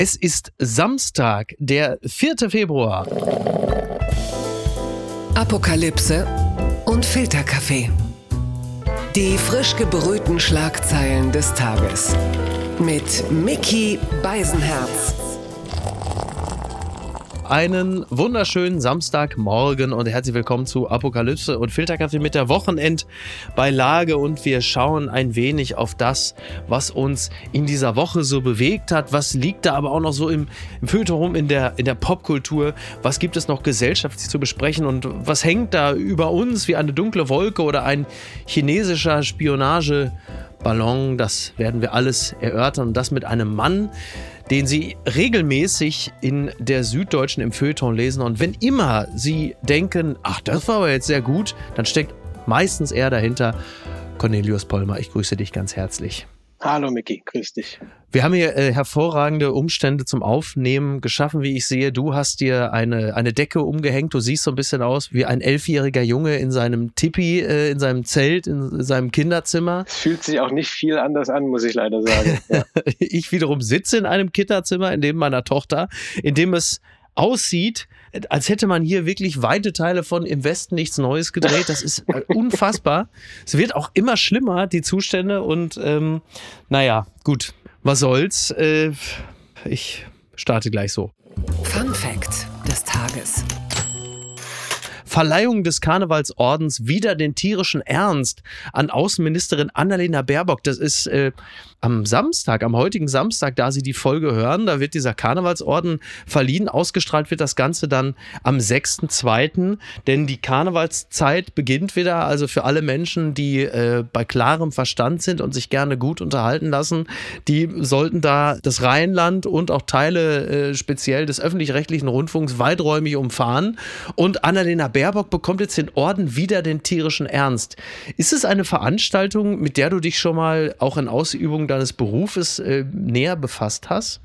Es ist Samstag, der 4. Februar. Apokalypse und Filterkaffee. Die frisch gebrühten Schlagzeilen des Tages. Mit Mickey Beisenherz. Einen wunderschönen Samstagmorgen und herzlich willkommen zu Apokalypse und Filterkaffee mit der Wochenendbeilage und wir schauen ein wenig auf das, was uns in dieser Woche so bewegt hat. Was liegt da aber auch noch so im, im Feuilleton, in der, in der Popkultur? Was gibt es noch gesellschaftlich zu besprechen und was hängt da über uns wie eine dunkle Wolke oder ein chinesischer Spionageballon? Das werden wir alles erörtern und das mit einem Mann, den Sie regelmäßig in der Süddeutschen im Feuilleton lesen. Und wenn immer Sie denken, ach, das war aber jetzt sehr gut, dann steckt meistens er dahinter. Cornelius Polmer, ich grüße dich ganz herzlich. Hallo Micky, grüß dich. Wir haben hier äh, hervorragende Umstände zum Aufnehmen geschaffen, wie ich sehe. Du hast dir eine, eine Decke umgehängt. Du siehst so ein bisschen aus wie ein elfjähriger Junge in seinem Tipi, äh, in seinem Zelt, in seinem Kinderzimmer. Es fühlt sich auch nicht viel anders an, muss ich leider sagen. Ja. ich wiederum sitze in einem Kinderzimmer, in dem meiner Tochter, in dem es aussieht, als hätte man hier wirklich weite Teile von Im Westen nichts Neues gedreht. Das ist äh, unfassbar. es wird auch immer schlimmer, die Zustände. Und ähm, naja, gut, was soll's. Äh, ich starte gleich so. Fun Fact des Tages. Verleihung des Karnevalsordens wieder den tierischen Ernst an Außenministerin Annalena Baerbock. Das ist äh, am Samstag, am heutigen Samstag, da Sie die Folge hören, da wird dieser Karnevalsorden verliehen. Ausgestrahlt wird das Ganze dann am 6.2., denn die Karnevalszeit beginnt wieder. Also für alle Menschen, die äh, bei klarem Verstand sind und sich gerne gut unterhalten lassen, die sollten da das Rheinland und auch Teile äh, speziell des öffentlich-rechtlichen Rundfunks weiträumig umfahren. Und Annalena Baerbock bekommt jetzt den Orden wieder den tierischen Ernst. Ist es eine Veranstaltung, mit der du dich schon mal auch in Ausübung deines Berufes äh, näher befasst hast?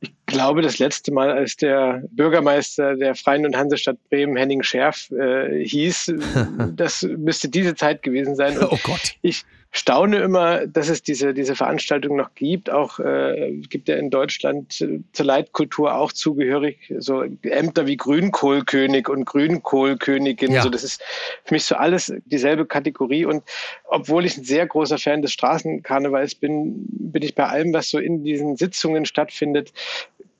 Ich glaube, das letzte Mal, als der Bürgermeister der Freien und Hansestadt Bremen, Henning Scherf, äh, hieß, das müsste diese Zeit gewesen sein. Und oh Gott. Ich, staune immer, dass es diese, diese Veranstaltung noch gibt. Auch äh, gibt ja in Deutschland äh, zur Leitkultur auch zugehörig so Ämter wie Grünkohlkönig und Grünkohlkönigin. Ja. So, das ist für mich so alles dieselbe Kategorie. Und obwohl ich ein sehr großer Fan des Straßenkarnevals bin, bin ich bei allem, was so in diesen Sitzungen stattfindet,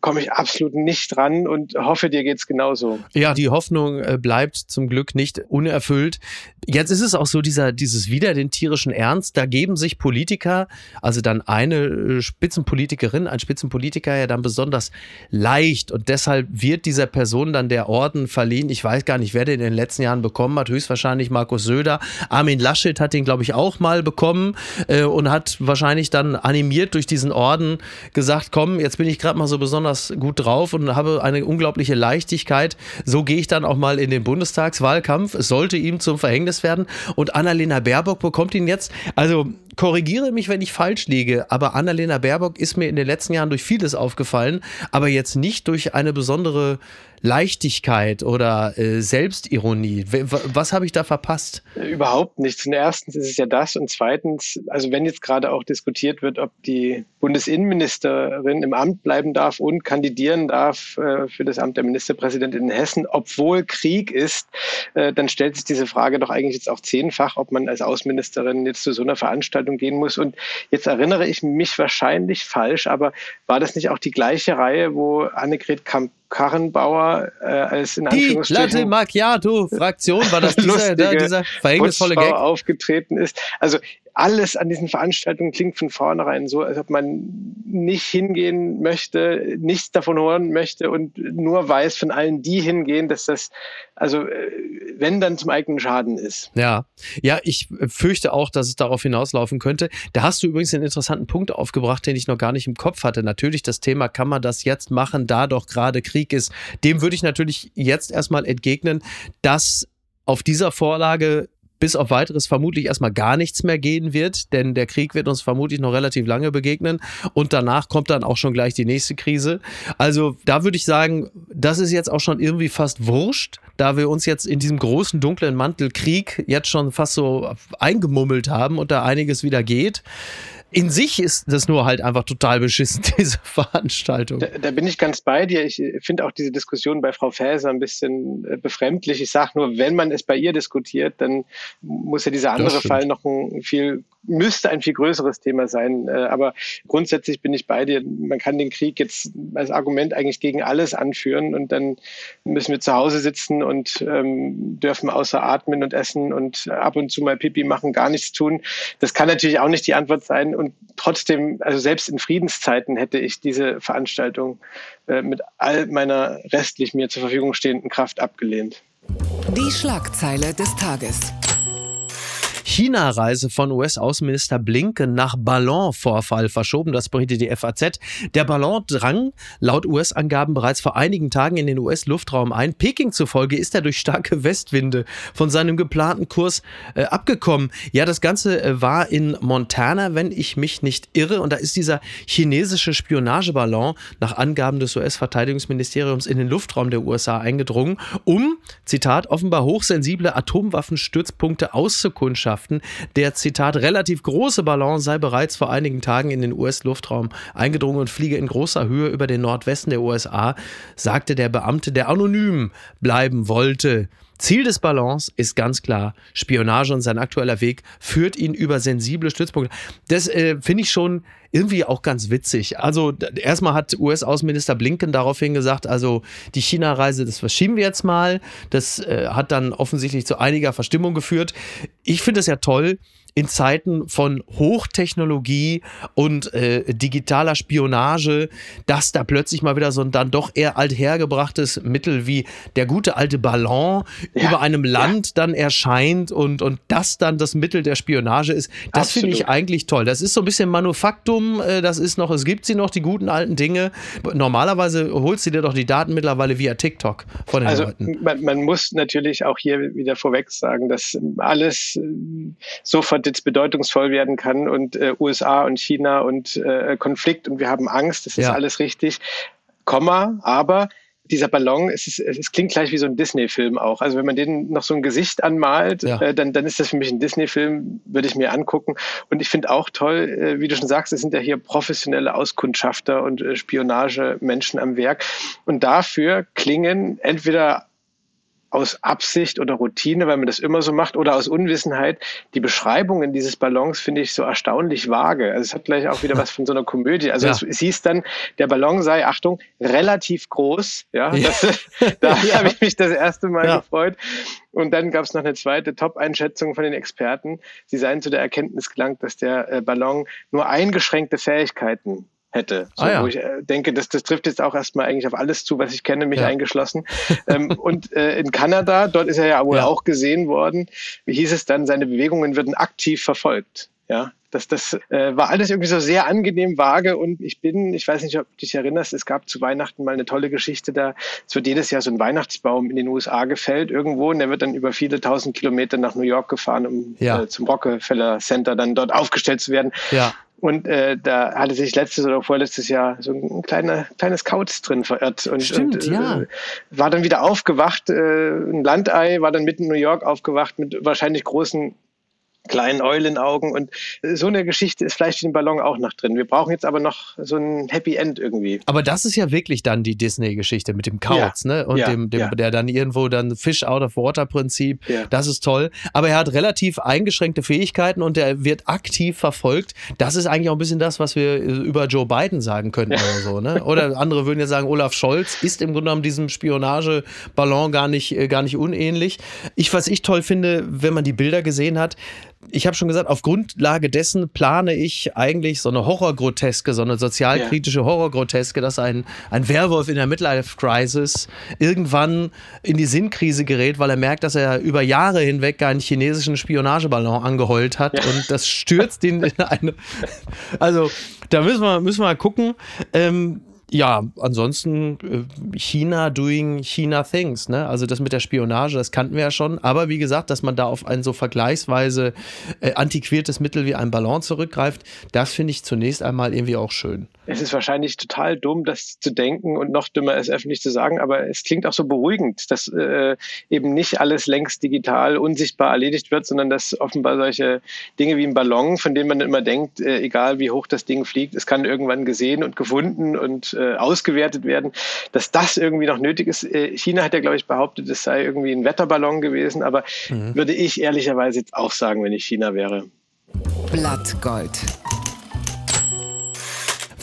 komme ich absolut nicht dran und hoffe, dir geht's genauso. Ja, die Hoffnung äh, bleibt zum Glück nicht unerfüllt. Jetzt ist es auch so, dieser, dieses wieder den tierischen Ernst, da geben sich Politiker, also dann eine äh, Spitzenpolitikerin, ein Spitzenpolitiker ja dann besonders leicht und deshalb wird dieser Person dann der Orden verliehen. Ich weiß gar nicht, wer den in den letzten Jahren bekommen hat, höchstwahrscheinlich Markus Söder. Armin Laschet hat den, glaube ich, auch mal bekommen äh, und hat wahrscheinlich dann animiert durch diesen Orden gesagt, komm, jetzt bin ich gerade mal so besonders besonders gut drauf und habe eine unglaubliche Leichtigkeit. So gehe ich dann auch mal in den Bundestagswahlkampf. Es sollte ihm zum Verhängnis werden. Und Annalena Baerbock bekommt ihn jetzt. Also korrigiere mich, wenn ich falsch liege, aber Annalena Baerbock ist mir in den letzten Jahren durch vieles aufgefallen, aber jetzt nicht durch eine besondere Leichtigkeit oder äh, Selbstironie. Was habe ich da verpasst? Überhaupt nichts. Und erstens ist es ja das und zweitens, also wenn jetzt gerade auch diskutiert wird, ob die Bundesinnenministerin im Amt bleiben darf und kandidieren darf äh, für das Amt der Ministerpräsidentin in Hessen, obwohl Krieg ist, äh, dann stellt sich diese Frage doch eigentlich jetzt auch zehnfach, ob man als Außenministerin jetzt zu so einer Veranstaltung Veranstaltung gehen muss. Und jetzt erinnere ich mich wahrscheinlich falsch, aber war das nicht auch die gleiche Reihe, wo Annegret Kamp Karrenbauer äh, als in Die Latte Macchiato Fraktion war das dieser, dieser verhängnisvolle Gag aufgetreten ist. Also alles an diesen Veranstaltungen klingt von vornherein so, als ob man nicht hingehen möchte, nichts davon hören möchte und nur weiß von allen, die hingehen, dass das, also äh, wenn dann zum eigenen Schaden ist. Ja, ja, ich fürchte auch, dass es darauf hinauslaufen könnte. Da hast du übrigens einen interessanten Punkt aufgebracht, den ich noch gar nicht im Kopf hatte. Natürlich das Thema, kann man das jetzt machen, da doch gerade Krieg ist. Dem würde ich natürlich jetzt erstmal entgegnen, dass auf dieser Vorlage bis auf weiteres vermutlich erstmal gar nichts mehr gehen wird, denn der Krieg wird uns vermutlich noch relativ lange begegnen und danach kommt dann auch schon gleich die nächste Krise. Also da würde ich sagen, das ist jetzt auch schon irgendwie fast wurscht, da wir uns jetzt in diesem großen dunklen Mantel Krieg jetzt schon fast so eingemummelt haben und da einiges wieder geht. In sich ist das nur halt einfach total beschissen, diese Veranstaltung. Da, da bin ich ganz bei dir. Ich finde auch diese Diskussion bei Frau Faeser ein bisschen äh, befremdlich. Ich sage nur, wenn man es bei ihr diskutiert, dann muss ja dieser andere Fall noch ein viel müsste ein viel größeres Thema sein. Äh, aber grundsätzlich bin ich bei dir. Man kann den Krieg jetzt als Argument eigentlich gegen alles anführen und dann müssen wir zu Hause sitzen und ähm, dürfen außer atmen und essen und ab und zu mal Pipi machen, gar nichts tun. Das kann natürlich auch nicht die Antwort sein. Und trotzdem, also selbst in Friedenszeiten hätte ich diese Veranstaltung äh, mit all meiner restlich mir zur Verfügung stehenden Kraft abgelehnt. Die Schlagzeile des Tages. China-Reise von US-Außenminister Blinken nach Ballonvorfall verschoben. Das berichtet die FAZ. Der Ballon drang laut US-Angaben bereits vor einigen Tagen in den US-Luftraum ein. Peking zufolge ist er durch starke Westwinde von seinem geplanten Kurs äh, abgekommen. Ja, das Ganze äh, war in Montana, wenn ich mich nicht irre. Und da ist dieser chinesische Spionageballon nach Angaben des US-Verteidigungsministeriums in den Luftraum der USA eingedrungen, um, Zitat, offenbar hochsensible Atomwaffenstützpunkte auszukundschaften. Botschaften. Der Zitat relativ große Ballon sei bereits vor einigen Tagen in den US-Luftraum eingedrungen und fliege in großer Höhe über den Nordwesten der USA, sagte der Beamte, der anonym bleiben wollte. Ziel des Ballons ist ganz klar Spionage und sein aktueller Weg führt ihn über sensible Stützpunkte. Das äh, finde ich schon irgendwie auch ganz witzig. Also erstmal hat US-Außenminister Blinken daraufhin gesagt, also die China-Reise, das verschieben wir jetzt mal. Das äh, hat dann offensichtlich zu einiger Verstimmung geführt. Ich finde es ja toll, in Zeiten von Hochtechnologie und äh, digitaler Spionage, dass da plötzlich mal wieder so ein dann doch eher althergebrachtes Mittel wie der gute alte Ballon ja, über einem Land ja. dann erscheint und, und das dann das Mittel der Spionage ist. Das finde ich eigentlich toll. Das ist so ein bisschen Manufaktum, äh, das ist noch, es gibt sie noch, die guten alten Dinge. Normalerweise holst du dir doch die Daten mittlerweile via TikTok von den also, Leuten. Man, man muss natürlich auch hier wieder vorweg sagen, dass alles äh, sofort jetzt bedeutungsvoll werden kann und äh, USA und China und äh, Konflikt und wir haben Angst, das ist ja. alles richtig. Komma, aber dieser Ballon, es, ist, es klingt gleich wie so ein Disney-Film auch. Also wenn man den noch so ein Gesicht anmalt, ja. äh, dann, dann ist das für mich ein Disney-Film, würde ich mir angucken. Und ich finde auch toll, äh, wie du schon sagst, es sind ja hier professionelle Auskundschafter und äh, Spionagemenschen am Werk. Und dafür klingen entweder aus Absicht oder Routine, weil man das immer so macht, oder aus Unwissenheit. Die Beschreibungen dieses Ballons finde ich so erstaunlich vage. Also es hat gleich auch wieder was von so einer Komödie. Also ja. es, hieß dann, der Ballon sei, Achtung, relativ groß. Ja, das, da ja. habe ich mich das erste Mal ja. gefreut. Und dann gab es noch eine zweite Top-Einschätzung von den Experten. Sie seien zu der Erkenntnis gelangt, dass der äh, Ballon nur eingeschränkte Fähigkeiten hätte. So, ah, ja. Wo ich äh, denke, das, das trifft jetzt auch erstmal eigentlich auf alles zu, was ich kenne, mich ja. eingeschlossen. ähm, und äh, in Kanada, dort ist er ja wohl ja. auch gesehen worden, wie hieß es dann, seine Bewegungen würden aktiv verfolgt. Ja, das, das äh, war alles irgendwie so sehr angenehm vage und ich bin, ich weiß nicht, ob du dich erinnerst, es gab zu Weihnachten mal eine tolle Geschichte da. Es wird jedes Jahr so ein Weihnachtsbaum in den USA gefällt irgendwo und der wird dann über viele tausend Kilometer nach New York gefahren, um ja. äh, zum Rockefeller Center dann dort aufgestellt zu werden. Ja. Und äh, da hatte sich letztes oder vorletztes Jahr so ein kleiner, kleines Kauz drin verirrt. Und, Stimmt, und, äh, ja. War dann wieder aufgewacht, äh, ein Landei, war dann mitten in New York aufgewacht mit wahrscheinlich großen kleinen Eulenaugen und so eine Geschichte ist vielleicht in dem Ballon auch noch drin. Wir brauchen jetzt aber noch so ein Happy End irgendwie. Aber das ist ja wirklich dann die Disney-Geschichte mit dem Kauz, ja. ne? Und ja, dem, dem ja. der dann irgendwo dann Fish out of Water Prinzip. Das ist toll. Aber er hat relativ eingeschränkte Fähigkeiten und er wird aktiv verfolgt. Das ist eigentlich auch ein bisschen das, was wir über Joe Biden sagen könnten oder so, ne? Oder andere würden ja sagen, Olaf Scholz ist im Grunde genommen diesem Spionageballon gar nicht, äh, gar nicht unähnlich. Ich, was ich toll finde, wenn man die Bilder gesehen hat, ich habe schon gesagt, auf Grundlage dessen plane ich eigentlich so eine Horrorgroteske, so eine sozialkritische Horrorgroteske, dass ein, ein Werwolf in der Midlife-Crisis irgendwann in die Sinnkrise gerät, weil er merkt, dass er über Jahre hinweg einen chinesischen Spionageballon angeheult hat ja. und das stürzt ihn in eine. Also, da müssen wir, müssen wir mal gucken. Ähm, ja, ansonsten äh, China doing China things, ne? Also das mit der Spionage, das kannten wir ja schon. Aber wie gesagt, dass man da auf ein so vergleichsweise äh, antiquiertes Mittel wie ein Ballon zurückgreift, das finde ich zunächst einmal irgendwie auch schön. Es ist wahrscheinlich total dumm, das zu denken und noch dümmer es öffentlich zu sagen, aber es klingt auch so beruhigend, dass äh, eben nicht alles längst digital unsichtbar erledigt wird, sondern dass offenbar solche Dinge wie ein Ballon, von denen man immer denkt, äh, egal wie hoch das Ding fliegt, es kann irgendwann gesehen und gefunden und äh, ausgewertet werden, dass das irgendwie noch nötig ist. Äh, China hat ja, glaube ich, behauptet, es sei irgendwie ein Wetterballon gewesen, aber mhm. würde ich ehrlicherweise jetzt auch sagen, wenn ich China wäre. Blattgold.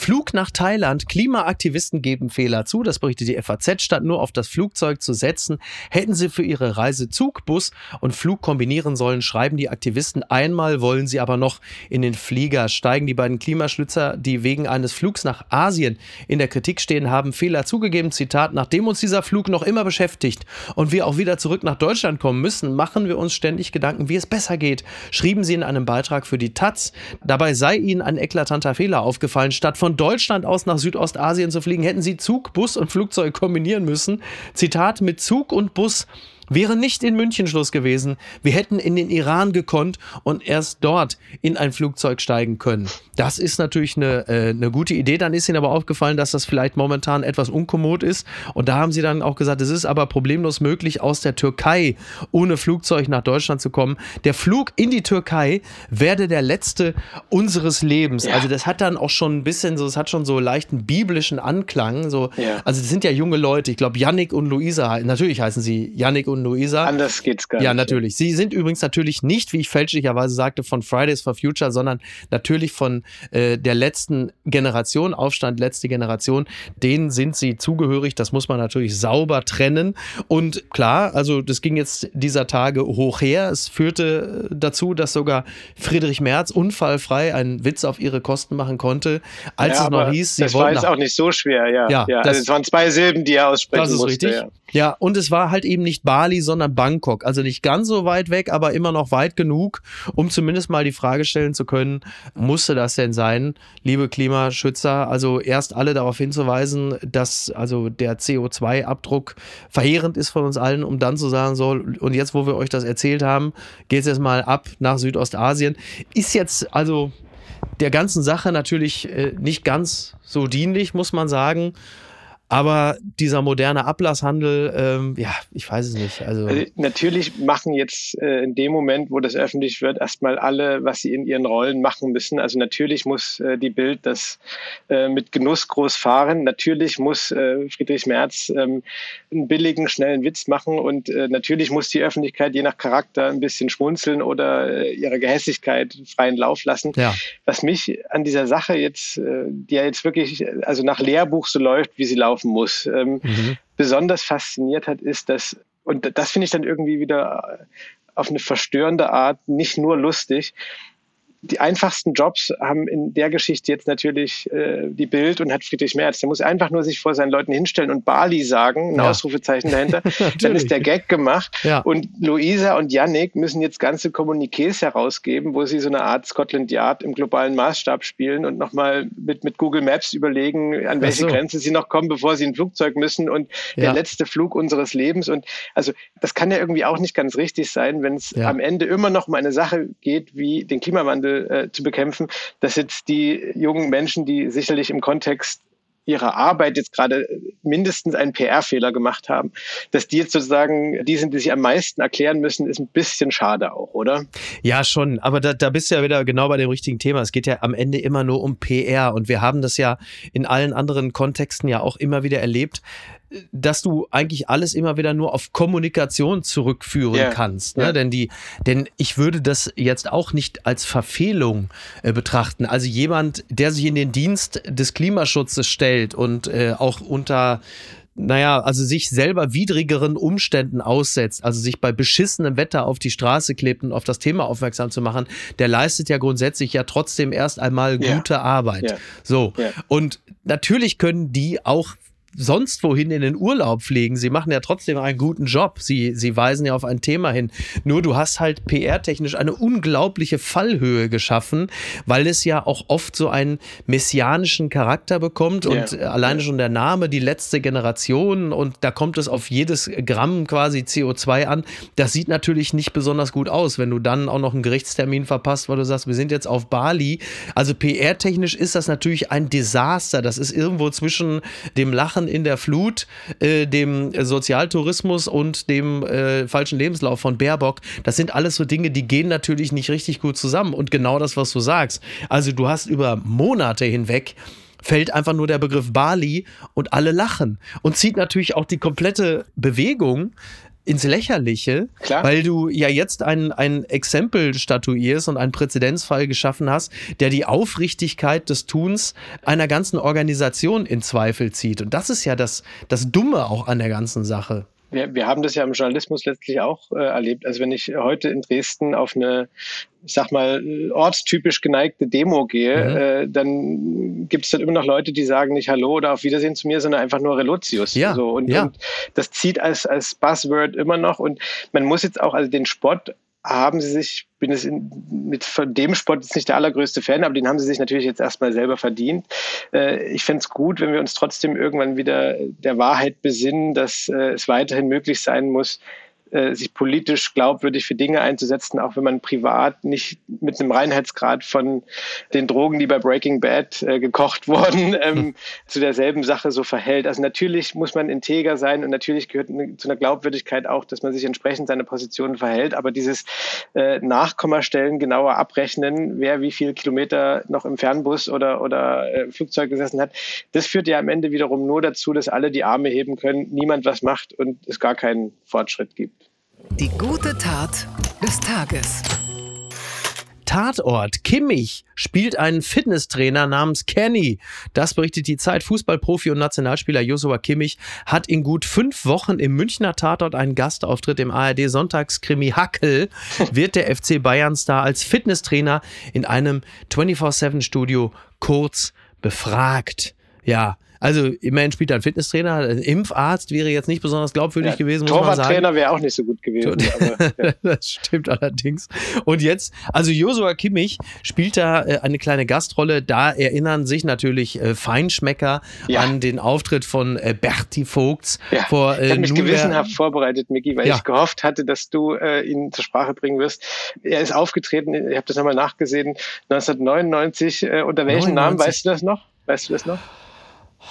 Flug nach Thailand. Klimaaktivisten geben Fehler zu. Das berichtet die FAZ. Statt nur auf das Flugzeug zu setzen, hätten sie für ihre Reise Zug, Bus und Flug kombinieren sollen, schreiben die Aktivisten. Einmal wollen sie aber noch in den Flieger steigen. Die beiden Klimaschlützer, die wegen eines Flugs nach Asien in der Kritik stehen, haben Fehler zugegeben. Zitat, nachdem uns dieser Flug noch immer beschäftigt und wir auch wieder zurück nach Deutschland kommen müssen, machen wir uns ständig Gedanken, wie es besser geht, schrieben sie in einem Beitrag für die Taz. Dabei sei ihnen ein eklatanter Fehler aufgefallen. Statt von Deutschland aus nach Südostasien zu fliegen, hätten sie Zug, Bus und Flugzeug kombinieren müssen. Zitat, mit Zug und Bus Wäre nicht in München Schluss gewesen, wir hätten in den Iran gekonnt und erst dort in ein Flugzeug steigen können. Das ist natürlich eine, äh, eine gute Idee. Dann ist Ihnen aber aufgefallen, dass das vielleicht momentan etwas unkommod ist. Und da haben Sie dann auch gesagt, es ist aber problemlos möglich, aus der Türkei ohne Flugzeug nach Deutschland zu kommen. Der Flug in die Türkei werde der letzte unseres Lebens. Ja. Also das hat dann auch schon ein bisschen so, es hat schon so leichten biblischen Anklang. So, ja. Also das sind ja junge Leute. Ich glaube, Yannick und Luisa, natürlich heißen sie Yannick und und Luisa. Anders geht's gar nicht. Ja, natürlich. Sie sind übrigens natürlich nicht, wie ich fälschlicherweise sagte, von Fridays for Future, sondern natürlich von äh, der letzten Generation, Aufstand letzte Generation. Denen sind sie zugehörig. Das muss man natürlich sauber trennen. Und klar, also das ging jetzt dieser Tage hoch her. Es führte dazu, dass sogar Friedrich Merz unfallfrei einen Witz auf ihre Kosten machen konnte, als ja, es noch hieß, sie das war jetzt auch nicht so schwer, ja. Ja, ja. also es waren zwei Silben, die er aussprechen das ist musste. Richtig. Ja. Ja, und es war halt eben nicht Bali, sondern Bangkok. Also nicht ganz so weit weg, aber immer noch weit genug, um zumindest mal die Frage stellen zu können, musste das denn sein, liebe Klimaschützer? Also erst alle darauf hinzuweisen, dass also der CO2-Abdruck verheerend ist von uns allen, um dann zu sagen, so, und jetzt, wo wir euch das erzählt haben, geht es jetzt mal ab nach Südostasien. Ist jetzt also der ganzen Sache natürlich äh, nicht ganz so dienlich, muss man sagen. Aber dieser moderne Ablasshandel, ähm, ja, ich weiß es nicht. Also, also natürlich machen jetzt äh, in dem Moment, wo das öffentlich wird, erstmal alle, was sie in ihren Rollen machen müssen. Also natürlich muss äh, die Bild das äh, mit Genuss groß fahren. Natürlich muss äh, Friedrich Merz ähm, einen billigen, schnellen Witz machen und äh, natürlich muss die Öffentlichkeit je nach Charakter ein bisschen schmunzeln oder äh, ihre Gehässigkeit freien Lauf lassen. Ja. Was mich an dieser Sache jetzt, die ja jetzt wirklich also nach Lehrbuch so läuft, wie sie laufen, laufen muss. Ähm, mhm. Besonders fasziniert hat, ist, dass, und das finde ich dann irgendwie wieder auf eine verstörende Art nicht nur lustig, die einfachsten Jobs haben in der Geschichte jetzt natürlich äh, die Bild und hat Friedrich Merz. Der muss einfach nur sich vor seinen Leuten hinstellen und Bali sagen, ein ja. Ausrufezeichen dahinter. dann ist der Gag gemacht. Ja. Und Luisa und Yannick müssen jetzt ganze Kommuniqués herausgeben, wo sie so eine Art Scotland Yard im globalen Maßstab spielen und nochmal mit, mit Google Maps überlegen, an welche so. Grenze sie noch kommen, bevor sie ein Flugzeug müssen und ja. der letzte Flug unseres Lebens. Und also das kann ja irgendwie auch nicht ganz richtig sein, wenn es am Ende immer noch um eine Sache geht, wie den Klimawandel äh, zu bekämpfen, dass jetzt die jungen Menschen, die sicherlich im Kontext ihrer Arbeit jetzt gerade mindestens einen PR-Fehler gemacht haben, dass die jetzt sozusagen die sind, die sich am meisten erklären müssen, ist ein bisschen schade auch, oder? Ja, schon. Aber da, da bist du ja wieder genau bei dem richtigen Thema. Es geht ja am Ende immer nur um PR und wir haben das ja in allen anderen Kontexten ja auch immer wieder erlebt, dass du eigentlich alles immer wieder nur auf Kommunikation zurückführen yeah. kannst. Ne? Yeah. Denn, die, denn ich würde das jetzt auch nicht als Verfehlung äh, betrachten. Also jemand, der sich in den Dienst des Klimaschutzes stellt und äh, auch unter naja, also sich selber widrigeren Umständen aussetzt, also sich bei beschissenem Wetter auf die Straße klebt und auf das Thema aufmerksam zu machen, der leistet ja grundsätzlich ja trotzdem erst einmal gute yeah. Arbeit. So. Und natürlich können die auch sonst wohin in den Urlaub fliegen. Sie machen ja trotzdem einen guten Job. Sie, sie weisen ja auf ein Thema hin. Nur du hast halt PR-technisch eine unglaubliche Fallhöhe geschaffen, weil es ja auch oft so einen messianischen Charakter bekommt und ja. alleine schon der Name, die letzte Generation und da kommt es auf jedes Gramm quasi CO2 an. Das sieht natürlich nicht besonders gut aus, wenn du dann auch noch einen Gerichtstermin verpasst, weil du sagst, wir sind jetzt auf Bali. Also PR-technisch ist das natürlich ein Desaster. Das ist irgendwo zwischen dem Lachen in der Flut, äh, dem Sozialtourismus und dem äh, falschen Lebenslauf von Baerbock. Das sind alles so Dinge, die gehen natürlich nicht richtig gut zusammen. Und genau das, was du sagst. Also du hast über Monate hinweg fällt einfach nur der Begriff Bali und alle lachen. Und zieht natürlich auch die komplette Bewegung ins Lächerliche, Klar. weil du ja jetzt ein, ein Exempel statuierst und einen Präzedenzfall geschaffen hast, der die Aufrichtigkeit des Tuns einer ganzen Organisation in Zweifel zieht. Und das ist ja das, das Dumme auch an der ganzen Sache wir, wir haben das ja im Journalismus letztlich auch äh, erlebt. Also wenn ich heute in Dresden auf eine, ich sag mal, ortstypisch geneigte Demo gehe, mhm. äh, dann gibt es dann immer noch Leute, die sagen nicht Hallo oder auf Wiedersehen zu mir, sondern einfach nur Relotius. Ja, so. und, ja. und das zieht als, als Buzzword immer noch. Und man muss jetzt auch, also den Spott haben sie sich, bin es in, mit von dem Sport jetzt nicht der allergrößte Fan, aber den haben sie sich natürlich jetzt erstmal selber verdient. Äh, ich fände es gut, wenn wir uns trotzdem irgendwann wieder der Wahrheit besinnen, dass äh, es weiterhin möglich sein muss, äh, sich politisch glaubwürdig für Dinge einzusetzen, auch wenn man privat nicht mit einem Reinheitsgrad von den Drogen, die bei Breaking Bad äh, gekocht wurden, ähm, hm. zu derselben Sache so verhält. Also natürlich muss man integer sein und natürlich gehört zu einer Glaubwürdigkeit auch, dass man sich entsprechend seine Positionen verhält. Aber dieses äh, Nachkommastellen, genauer abrechnen, wer wie viele Kilometer noch im Fernbus oder, oder äh, Flugzeug gesessen hat, das führt ja am Ende wiederum nur dazu, dass alle die Arme heben können, niemand was macht und es gar keinen Fortschritt gibt. Die gute Tat des Tages. Tatort. Kimmich spielt einen Fitnesstrainer namens Kenny. Das berichtet die Zeit. Fußballprofi und Nationalspieler Joshua Kimmich hat in gut fünf Wochen im Münchner Tatort einen Gastauftritt im ARD Sonntagskrimi Hackel. Wird der FC Bayern Star als Fitnesstrainer in einem 24-7 Studio kurz befragt. Ja, also immerhin spielt er ein Fitnesstrainer, ein Impfarzt wäre jetzt nicht besonders glaubwürdig ja, gewesen, muss man sagen. Trainer wäre auch nicht so gut gewesen. Aber, ja. das stimmt allerdings. Und jetzt, also Josua Kimmich spielt da äh, eine kleine Gastrolle. Da erinnern sich natürlich äh, Feinschmecker ja. an den Auftritt von äh, Berti Vogts. Vor, äh, ich habe mich gewissenhaft vorbereitet, Micky, weil ich gehofft hatte, dass du äh, ihn zur Sprache bringen wirst. Er ist aufgetreten, ich habe das nochmal nachgesehen, 1999. Äh, unter welchem 99. Namen, weißt du das noch? Weißt du das noch?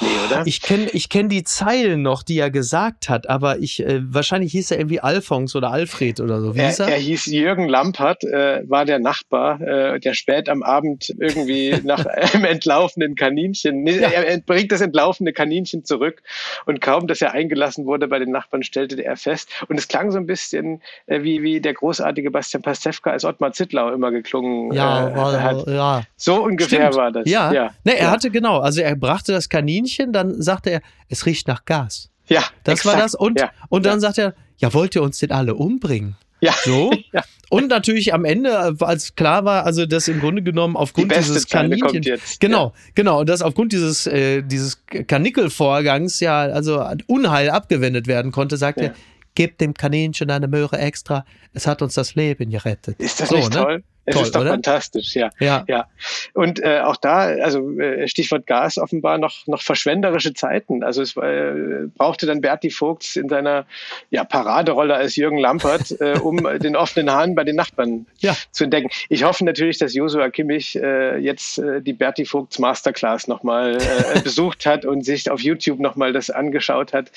Nee, oder? Ich kenne ich kenn die Zeilen noch, die er gesagt hat, aber ich äh, wahrscheinlich hieß er irgendwie Alfons oder Alfred oder so. Wie er, hieß er? Er hieß Jürgen Lampert, äh, war der Nachbar, äh, der spät am Abend irgendwie nach einem entlaufenden Kaninchen, nee, ja. er bringt das entlaufene Kaninchen zurück und kaum, dass er eingelassen wurde bei den Nachbarn, stellte er fest. Und es klang so ein bisschen äh, wie, wie der großartige Bastian Pastewka als Ottmar Zittlau immer geklungen ja, äh, war, hat. Ja. So ungefähr Stimmt. war das. Ja, ja. Nee, er hatte genau, also er brachte das Kaninchen Kaninchen, dann sagte er, es riecht nach Gas. Ja. Das exakt. war das. Und, ja. und dann ja. sagt er, ja, wollt ihr uns denn alle umbringen? Ja. So. ja. Und natürlich am Ende, als klar war, also dass im Grunde genommen aufgrund Die dieses Kaninchen. Genau, ja. genau. Und dass aufgrund dieses, äh, dieses Kanickelvorgangs ja also Unheil abgewendet werden konnte, sagt ja. er, gebt dem Kaninchen eine Möhre extra. Es hat uns das Leben gerettet. Ist das so, nicht ne? toll? Es Toll, ist doch oder? fantastisch, ja. Ja. ja. Und äh, auch da, also äh, Stichwort Gas, offenbar noch, noch verschwenderische Zeiten. Also es äh, brauchte dann Berti Vogts in seiner ja, Paraderolle als Jürgen Lampert, äh, um den offenen Hahn bei den Nachbarn ja. zu entdecken. Ich hoffe natürlich, dass Josua Kimmich äh, jetzt äh, die Berti Vogts Masterclass nochmal äh, besucht hat und sich auf YouTube nochmal das angeschaut hat,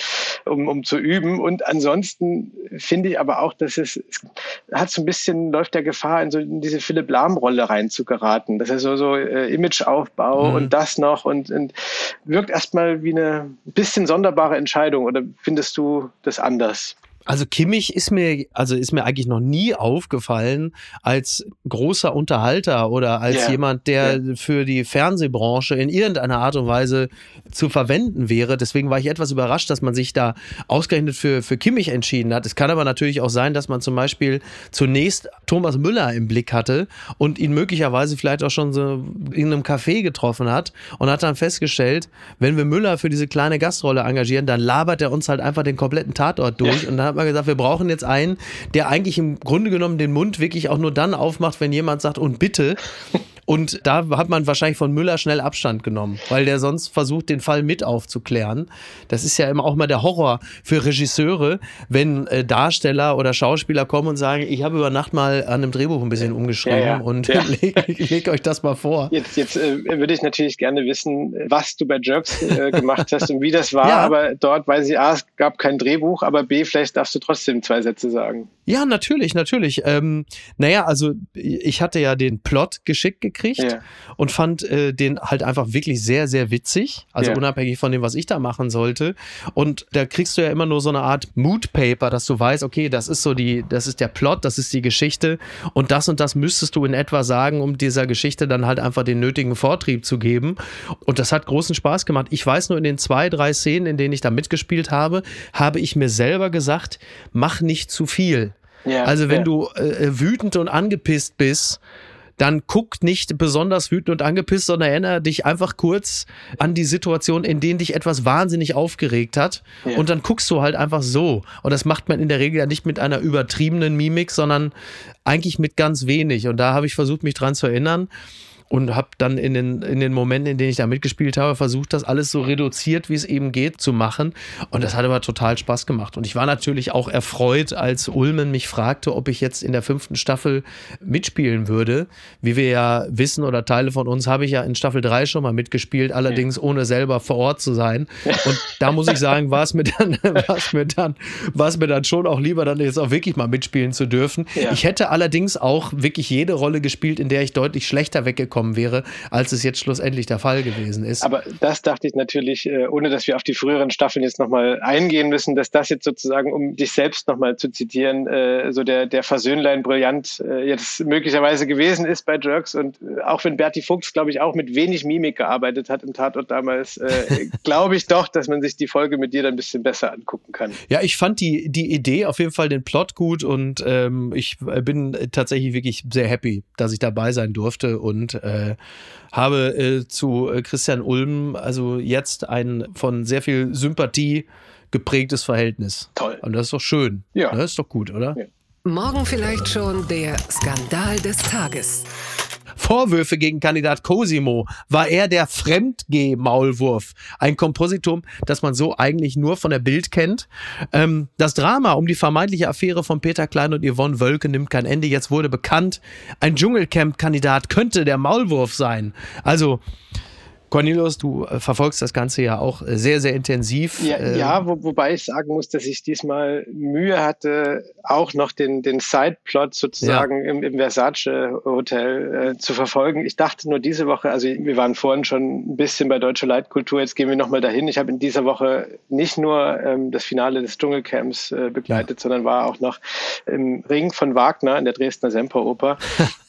um, um zu üben. Und ansonsten finde ich aber auch, dass es, es hat so ein bisschen, läuft der Gefahr in so in diese diese Philipp Lahm-Rolle reinzugeraten. Das ist so, so äh, Imageaufbau mhm. und das noch und, und wirkt erstmal wie eine bisschen sonderbare Entscheidung oder findest du das anders? Also Kimmich ist mir, also ist mir eigentlich noch nie aufgefallen als großer Unterhalter oder als yeah. jemand, der yeah. für die Fernsehbranche in irgendeiner Art und Weise zu verwenden wäre. Deswegen war ich etwas überrascht, dass man sich da ausgerechnet für, für Kimmich entschieden hat. Es kann aber natürlich auch sein, dass man zum Beispiel zunächst Thomas Müller im Blick hatte und ihn möglicherweise vielleicht auch schon so in einem Café getroffen hat und hat dann festgestellt, wenn wir Müller für diese kleine Gastrolle engagieren, dann labert er uns halt einfach den kompletten Tatort durch ja. und dann hat man gesagt, wir brauchen jetzt einen, der eigentlich im Grunde genommen den Mund wirklich auch nur dann aufmacht, wenn jemand sagt, und bitte. Und da hat man wahrscheinlich von Müller schnell Abstand genommen, weil der sonst versucht, den Fall mit aufzuklären. Das ist ja immer auch mal der Horror für Regisseure, wenn äh, Darsteller oder Schauspieler kommen und sagen, ich habe über Nacht mal an einem Drehbuch ein bisschen umgeschrieben ja, ja. und ja. leg, leg, euch das mal vor. Jetzt, jetzt äh, würde ich natürlich gerne wissen, was du bei Jerks äh, gemacht hast und wie das war, aber dort weiß ich, A, es gab kein Drehbuch, aber B, vielleicht darfst du trotzdem zwei Sätze sagen. Ja, natürlich, natürlich. Ähm, naja, also ich hatte ja den Plot geschickt gekriegt gekriegt ja. und fand äh, den halt einfach wirklich sehr, sehr witzig. Also ja. unabhängig von dem, was ich da machen sollte. Und da kriegst du ja immer nur so eine Art Mood Paper, dass du weißt, okay, das ist so die, das ist der Plot, das ist die Geschichte und das und das müsstest du in etwa sagen, um dieser Geschichte dann halt einfach den nötigen Vortrieb zu geben. Und das hat großen Spaß gemacht. Ich weiß nur, in den zwei, drei Szenen, in denen ich da mitgespielt habe, habe ich mir selber gesagt, mach nicht zu viel. Ja, also wenn ja. du äh, wütend und angepisst bist, dann guck nicht besonders wütend und angepisst, sondern erinnere dich einfach kurz an die Situation, in denen dich etwas wahnsinnig aufgeregt hat. Ja. Und dann guckst du halt einfach so. Und das macht man in der Regel ja nicht mit einer übertriebenen Mimik, sondern eigentlich mit ganz wenig. Und da habe ich versucht, mich dran zu erinnern und habe dann in den, in den Momenten, in denen ich da mitgespielt habe, versucht, das alles so reduziert, wie es eben geht, zu machen. Und das hat aber total Spaß gemacht. Und ich war natürlich auch erfreut, als Ulmen mich fragte, ob ich jetzt in der fünften Staffel mitspielen würde. Wie wir ja wissen oder Teile von uns, habe ich ja in Staffel 3 schon mal mitgespielt, allerdings ohne selber vor Ort zu sein. Und da muss ich sagen, war es mir dann, war es mir dann, war es mir dann schon auch lieber, dann jetzt auch wirklich mal mitspielen zu dürfen. Ja. Ich hätte allerdings auch wirklich jede Rolle gespielt, in der ich deutlich schlechter weggekommen gekommen wäre, als es jetzt schlussendlich der Fall gewesen ist. Aber das dachte ich natürlich, äh, ohne dass wir auf die früheren Staffeln jetzt nochmal eingehen müssen, dass das jetzt sozusagen, um dich selbst nochmal zu zitieren, äh, so der, der Versöhnlein brillant äh, jetzt möglicherweise gewesen ist bei Jerks. Und auch wenn Berti Fuchs, glaube ich, auch mit wenig Mimik gearbeitet hat im Tatort damals, glaube ich doch, dass man sich die Folge mit dir dann ein bisschen besser angucken kann. Ja, ich fand die, die Idee auf jeden Fall den Plot gut und ähm, ich bin tatsächlich wirklich sehr happy, dass ich dabei sein durfte und äh, habe äh, zu äh, Christian Ulm also jetzt ein von sehr viel Sympathie geprägtes Verhältnis. Toll. Und das ist doch schön. Ja. Das ist doch gut, oder? Ja. Morgen vielleicht schon der Skandal des Tages. Vorwürfe gegen Kandidat Cosimo. War er der Fremdgeh-Maulwurf? Ein Kompositum, das man so eigentlich nur von der Bild kennt. Ähm, das Drama um die vermeintliche Affäre von Peter Klein und Yvonne Wölke nimmt kein Ende. Jetzt wurde bekannt, ein Dschungelcamp-Kandidat könnte der Maulwurf sein. Also, Cornelius, du äh, verfolgst das Ganze ja auch äh, sehr, sehr intensiv. Ja, äh, ja wo, wobei ich sagen muss, dass ich diesmal Mühe hatte, auch noch den, den Sideplot sozusagen ja. im, im Versace Hotel äh, zu verfolgen. Ich dachte nur diese Woche, also wir waren vorhin schon ein bisschen bei Deutsche Leitkultur, jetzt gehen wir nochmal dahin. Ich habe in dieser Woche nicht nur ähm, das Finale des Dschungelcamps äh, begleitet, ja. sondern war auch noch im Ring von Wagner in der Dresdner Semperoper.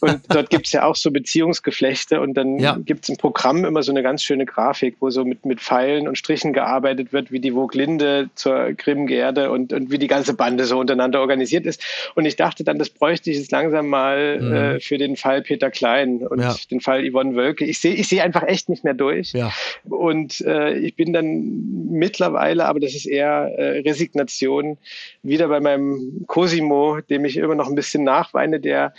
und dort gibt es ja auch so Beziehungsgeflechte und dann ja. gibt es im Programm immer so eine ganz schöne Grafik, wo so mit, mit Pfeilen und Strichen gearbeitet wird, wie die Voglinde zur Grimm-Gerde und, und wie die ganze Bande so untereinander organisiert ist. Und ich dachte dann, das bräuchte ich jetzt langsam mal mhm. äh, für den Fall Peter Klein und ja. den Fall Yvonne Wölke. Ich sehe ich seh einfach echt nicht mehr durch. Ja. Und äh, ich bin dann mittlerweile, aber das ist eher äh, Resignation, wieder bei meinem Cosimo, dem ich immer noch ein bisschen nachweine, der,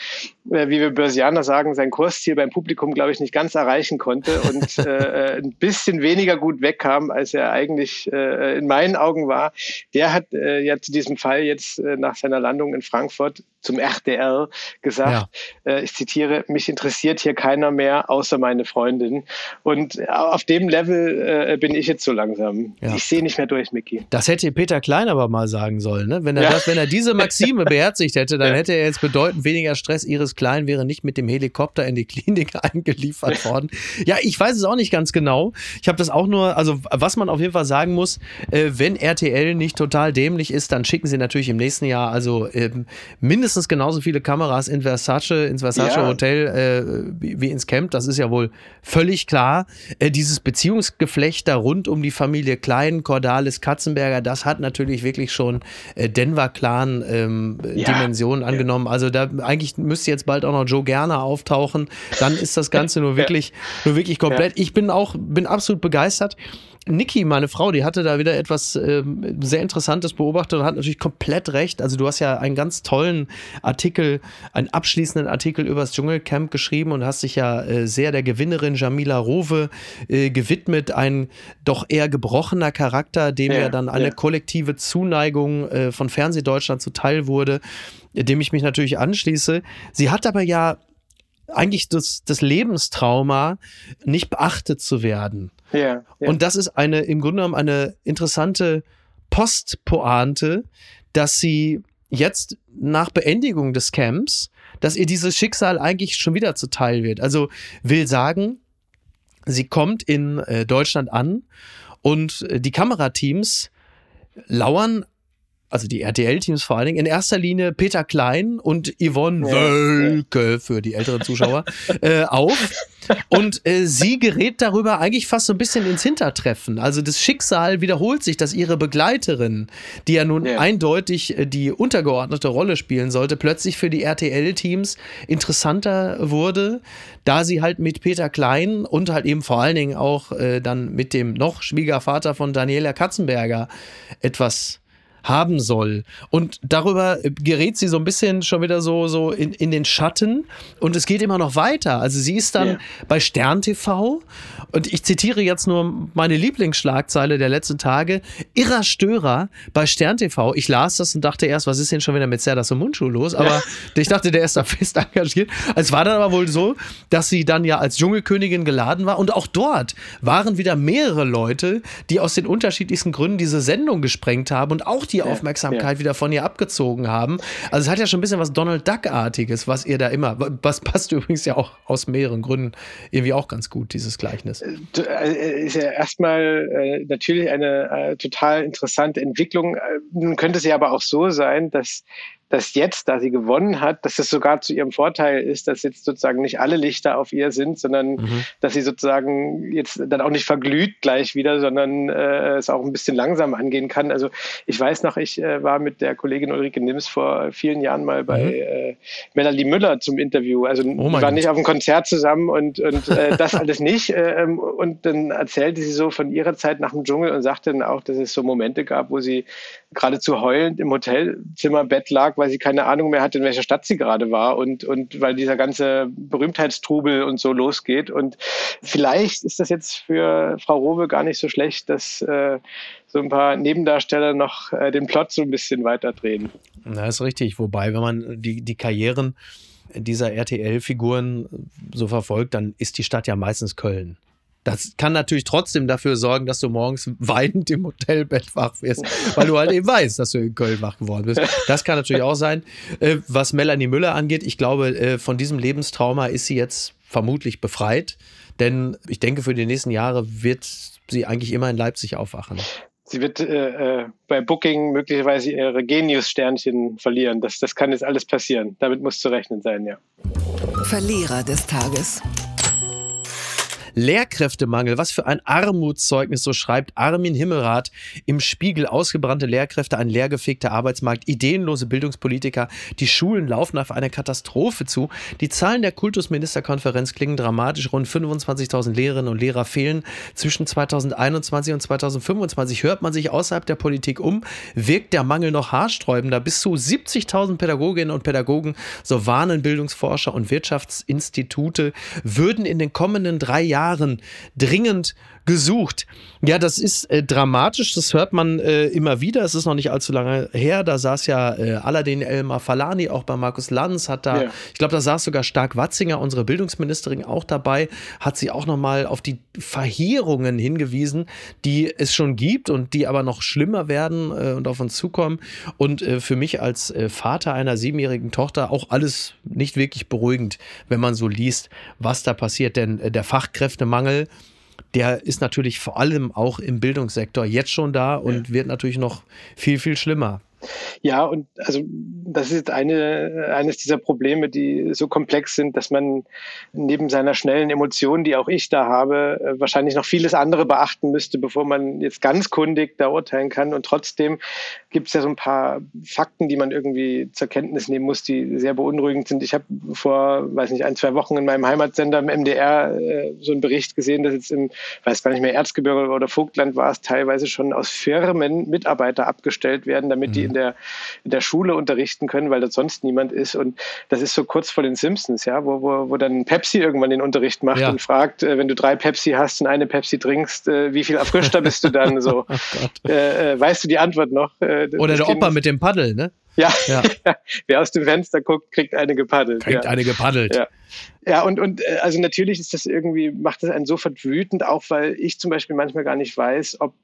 äh, wie wir Börsianer sagen, sein Kursziel beim Publikum, glaube ich, nicht ganz erreichen konnte und äh, ein bisschen weniger gut wegkam, als er eigentlich äh, in meinen Augen war. Der hat äh, ja zu diesem Fall jetzt äh, nach seiner Landung in Frankfurt zum RDR gesagt, ja. äh, ich zitiere, mich interessiert hier keiner mehr außer meine Freundin. Und auf dem Level äh, bin ich jetzt so langsam. Ja. Ich sehe nicht mehr durch, Mickey. Das hätte Peter Klein aber mal sagen sollen. Ne? Wenn, er ja. das, wenn er diese Maxime beherzigt hätte, dann hätte er jetzt bedeutend weniger Stress. Iris Klein wäre nicht mit dem Helikopter in die Klinik eingeliefert worden. Ja, ich weiß es auch nicht ganz genau. Ich habe das auch nur, also was man auf jeden Fall sagen muss, äh, wenn RTL nicht total dämlich ist, dann schicken sie natürlich im nächsten Jahr also ähm, mindestens genauso viele Kameras in Versace, ins Versace ja. Hotel äh, wie ins Camp. Das ist ja wohl völlig klar. Äh, dieses Beziehungsgeflecht da rund um die Familie Klein, Cordalis, Katzenberger, das hat natürlich wirklich schon äh, Denver-Clan ähm, ja. Dimensionen angenommen. Also da eigentlich müsste jetzt bald auch noch Joe Gerner auftauchen. Dann ist das Ganze nur wirklich, nur wirklich komplett. Ich bin auch, bin absolut begeistert. Niki, meine Frau, die hatte da wieder etwas äh, sehr Interessantes beobachtet und hat natürlich komplett recht. Also du hast ja einen ganz tollen Artikel, einen abschließenden Artikel über das Dschungelcamp geschrieben und hast dich ja äh, sehr der Gewinnerin Jamila Rowe äh, gewidmet. Ein doch eher gebrochener Charakter, dem ja, ja dann eine ja. kollektive Zuneigung äh, von Fernsehdeutschland zuteil wurde, dem ich mich natürlich anschließe. Sie hat aber ja eigentlich das, das Lebenstrauma, nicht beachtet zu werden. Ja, ja. Und das ist eine, im Grunde genommen eine interessante Postpointe, dass sie jetzt nach Beendigung des Camps, dass ihr dieses Schicksal eigentlich schon wieder zuteil wird. Also will sagen, sie kommt in äh, Deutschland an und äh, die Kamerateams lauern also die RTL-Teams vor allen Dingen, in erster Linie Peter Klein und Yvonne ja, Wölke ja. für die älteren Zuschauer äh, auf. Und äh, sie gerät darüber eigentlich fast so ein bisschen ins Hintertreffen. Also das Schicksal wiederholt sich, dass ihre Begleiterin, die ja nun ja. eindeutig äh, die untergeordnete Rolle spielen sollte, plötzlich für die RTL-Teams interessanter wurde, da sie halt mit Peter Klein und halt eben vor allen Dingen auch äh, dann mit dem noch Schwiegervater von Daniela Katzenberger etwas haben soll. Und darüber gerät sie so ein bisschen schon wieder so, so in, in den Schatten und es geht immer noch weiter. Also sie ist dann yeah. bei Stern TV und ich zitiere jetzt nur meine Lieblingsschlagzeile der letzten Tage. Irrer Störer bei Stern TV. Ich las das und dachte erst, was ist denn schon wieder mit Serdas und Mundschuh los? Aber ja. ich dachte, der ist da fest engagiert. Es war dann aber wohl so, dass sie dann ja als Dschungelkönigin geladen war und auch dort waren wieder mehrere Leute, die aus den unterschiedlichsten Gründen diese Sendung gesprengt haben und auch die Aufmerksamkeit ja. wieder von ihr abgezogen haben. Also es hat ja schon ein bisschen was Donald Duck-artiges, was ihr da immer, was passt übrigens ja auch aus mehreren Gründen irgendwie auch ganz gut, dieses Gleichnis. Äh, äh, ist ja erstmal äh, natürlich eine total interessante Entwicklung. Nun könnte es ja aber auch so sein, dass dass jetzt, da sie gewonnen hat, dass es sogar zu ihrem Vorteil ist, dass jetzt sozusagen nicht alle Lichter auf ihr sind, sondern mhm. dass sie sozusagen jetzt dann auch nicht verglüht gleich wieder, sondern äh, es auch ein bisschen langsam angehen kann. Also ich weiß noch, ich äh, war mit der Kollegin Ulrike Nims vor vielen Jahren mal bei mhm. äh, Melanie Müller zum Interview. Also oh wir waren nicht auf einem Konzert zusammen und, und äh, das alles nicht. Äh, ähm, und dann erzählte sie so von ihrer Zeit nach dem Dschungel und sagte dann auch, dass es so Momente gab, wo sie geradezu heulend im Hotelzimmerbett lag, weil sie keine Ahnung mehr hatte, in welcher Stadt sie gerade war und, und weil dieser ganze Berühmtheitstrubel und so losgeht. Und vielleicht ist das jetzt für Frau Rowe gar nicht so schlecht, dass äh, so ein paar Nebendarsteller noch äh, den Plot so ein bisschen weiterdrehen. Na, ist richtig. Wobei, wenn man die, die Karrieren dieser RTL-Figuren so verfolgt, dann ist die Stadt ja meistens Köln. Das kann natürlich trotzdem dafür sorgen, dass du morgens weinend im Hotelbett wach wirst, weil du halt eben weißt, dass du in Köln wach geworden bist. Das kann natürlich auch sein. Äh, was Melanie Müller angeht, ich glaube, äh, von diesem Lebenstrauma ist sie jetzt vermutlich befreit, denn ich denke, für die nächsten Jahre wird sie eigentlich immer in Leipzig aufwachen. Sie wird äh, äh bei Booking möglicherweise ihre Genius-Sternchen verlieren. Das, das kann jetzt alles passieren. Damit muss zu rechnen sein, ja. Verlierer des Tages. Lehrkräftemangel, was für ein Armutszeugnis, so schreibt Armin Himmelrath im Spiegel. Ausgebrannte Lehrkräfte, ein leergefegter Arbeitsmarkt, ideenlose Bildungspolitiker. Die Schulen laufen auf eine Katastrophe zu. Die Zahlen der Kultusministerkonferenz klingen dramatisch. Rund 25.000 Lehrerinnen und Lehrer fehlen. Zwischen 2021 und 2025 hört man sich außerhalb der Politik um. Wirkt der Mangel noch haarsträubender? Bis zu 70.000 Pädagoginnen und Pädagogen, so warnen Bildungsforscher und Wirtschaftsinstitute, würden in den kommenden drei Jahren Jahren dringend gesucht. Ja, das ist äh, dramatisch, das hört man äh, immer wieder. Es ist noch nicht allzu lange her. Da saß ja äh, Aladin Elmar Falani auch bei Markus Lanz, hat da, ja. ich glaube, da saß sogar Stark Watzinger, unsere Bildungsministerin, auch dabei, hat sie auch nochmal auf die Verheerungen hingewiesen, die es schon gibt und die aber noch schlimmer werden äh, und auf uns zukommen. Und äh, für mich als äh, Vater einer siebenjährigen Tochter auch alles nicht wirklich beruhigend, wenn man so liest, was da passiert. Denn der Fachkräftemangel, der ist natürlich vor allem auch im Bildungssektor jetzt schon da und ja. wird natürlich noch viel, viel schlimmer. Ja, und also das ist eine, eines dieser Probleme, die so komplex sind, dass man neben seiner schnellen Emotion, die auch ich da habe, äh, wahrscheinlich noch vieles andere beachten müsste, bevor man jetzt ganz kundig da urteilen kann. Und trotzdem gibt es ja so ein paar Fakten, die man irgendwie zur Kenntnis nehmen muss, die sehr beunruhigend sind. Ich habe vor, weiß nicht, ein, zwei Wochen in meinem Heimatsender im MDR äh, so einen Bericht gesehen, dass jetzt im, weiß gar nicht mehr, Erzgebirge oder Vogtland war es, teilweise schon aus Firmen Mitarbeiter abgestellt werden, damit die in der, in der Schule unterrichten können, weil dort sonst niemand ist. Und das ist so kurz vor den Simpsons, ja, wo, wo, wo dann Pepsi irgendwann den Unterricht macht ja. und fragt, äh, wenn du drei Pepsi hast und eine Pepsi trinkst, äh, wie viel erfrischter bist du dann? So, oh äh, äh, weißt du die Antwort noch? Äh, Oder der Opa mit dem Paddel, ne? Ja. ja. Wer aus dem Fenster guckt, kriegt eine gepaddelt. Kriegt ja. eine gepaddelt. Ja. Ja, und, und äh, also natürlich ist das irgendwie, macht das einen sofort wütend, auch weil ich zum Beispiel manchmal gar nicht weiß, ob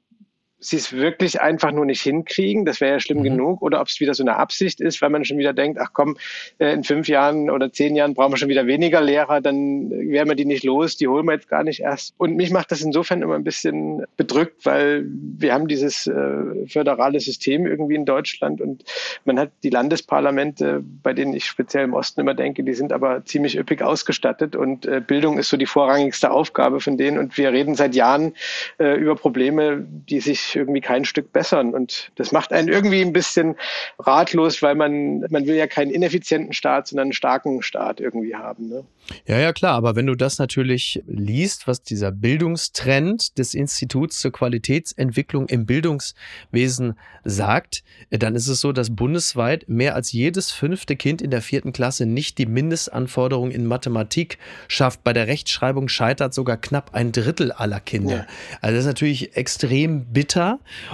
sie es wirklich einfach nur nicht hinkriegen, das wäre ja schlimm mhm. genug, oder ob es wieder so eine Absicht ist, weil man schon wieder denkt, ach komm, äh, in fünf Jahren oder zehn Jahren brauchen wir schon wieder weniger Lehrer, dann werden wir die nicht los, die holen wir jetzt gar nicht erst. Und mich macht das insofern immer ein bisschen bedrückt, weil wir haben dieses äh, föderale System irgendwie in Deutschland und man hat die Landesparlamente, bei denen ich speziell im Osten immer denke, die sind aber ziemlich üppig ausgestattet und äh, Bildung ist so die vorrangigste Aufgabe von denen und wir reden seit Jahren äh, über Probleme, die sich irgendwie kein Stück bessern. Und das macht einen irgendwie ein bisschen ratlos, weil man, man will ja keinen ineffizienten Staat, sondern einen starken Staat irgendwie haben. Ne? Ja, ja, klar. Aber wenn du das natürlich liest, was dieser Bildungstrend des Instituts zur Qualitätsentwicklung im Bildungswesen sagt, dann ist es so, dass bundesweit mehr als jedes fünfte Kind in der vierten Klasse nicht die Mindestanforderungen in Mathematik schafft. Bei der Rechtschreibung scheitert sogar knapp ein Drittel aller Kinder. Ja. Also das ist natürlich extrem bitter.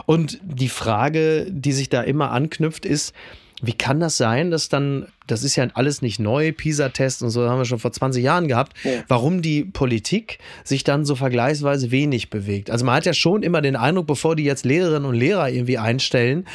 Und die Frage, die sich da immer anknüpft, ist, wie kann das sein, dass dann das ist ja alles nicht neu, PISA-Tests und so haben wir schon vor 20 Jahren gehabt, ja. warum die Politik sich dann so vergleichsweise wenig bewegt. Also man hat ja schon immer den Eindruck, bevor die jetzt Lehrerinnen und Lehrer irgendwie einstellen,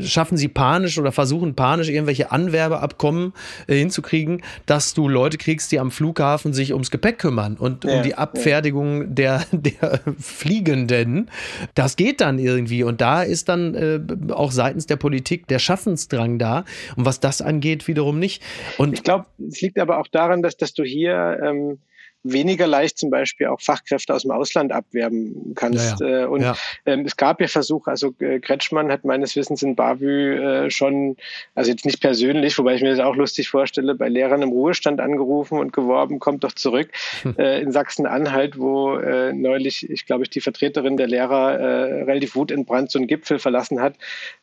schaffen sie panisch oder versuchen panisch irgendwelche Anwerbeabkommen äh, hinzukriegen, dass du Leute kriegst, die am Flughafen sich ums Gepäck kümmern und ja. um die Abfertigung der, der Fliegenden. Das geht dann irgendwie und da ist dann äh, auch seitens der Politik der Schaffensdrang da. Und was das angeht, wiederum warum nicht? Und ich glaube, es liegt aber auch daran, dass, dass du hier ähm, weniger leicht zum Beispiel auch Fachkräfte aus dem Ausland abwerben kannst. Ja, ja. Äh, und ja. Ähm, es gab ja Versuche, also äh, Kretschmann hat meines Wissens in Bavü äh, schon, also jetzt nicht persönlich, wobei ich mir das auch lustig vorstelle, bei Lehrern im Ruhestand angerufen und geworben, kommt doch zurück hm. in Sachsen-Anhalt, wo neulich, ich glaube, ich die Vertreterin der Lehrer relativ wutentbrannt so einen Gipfel verlassen hat,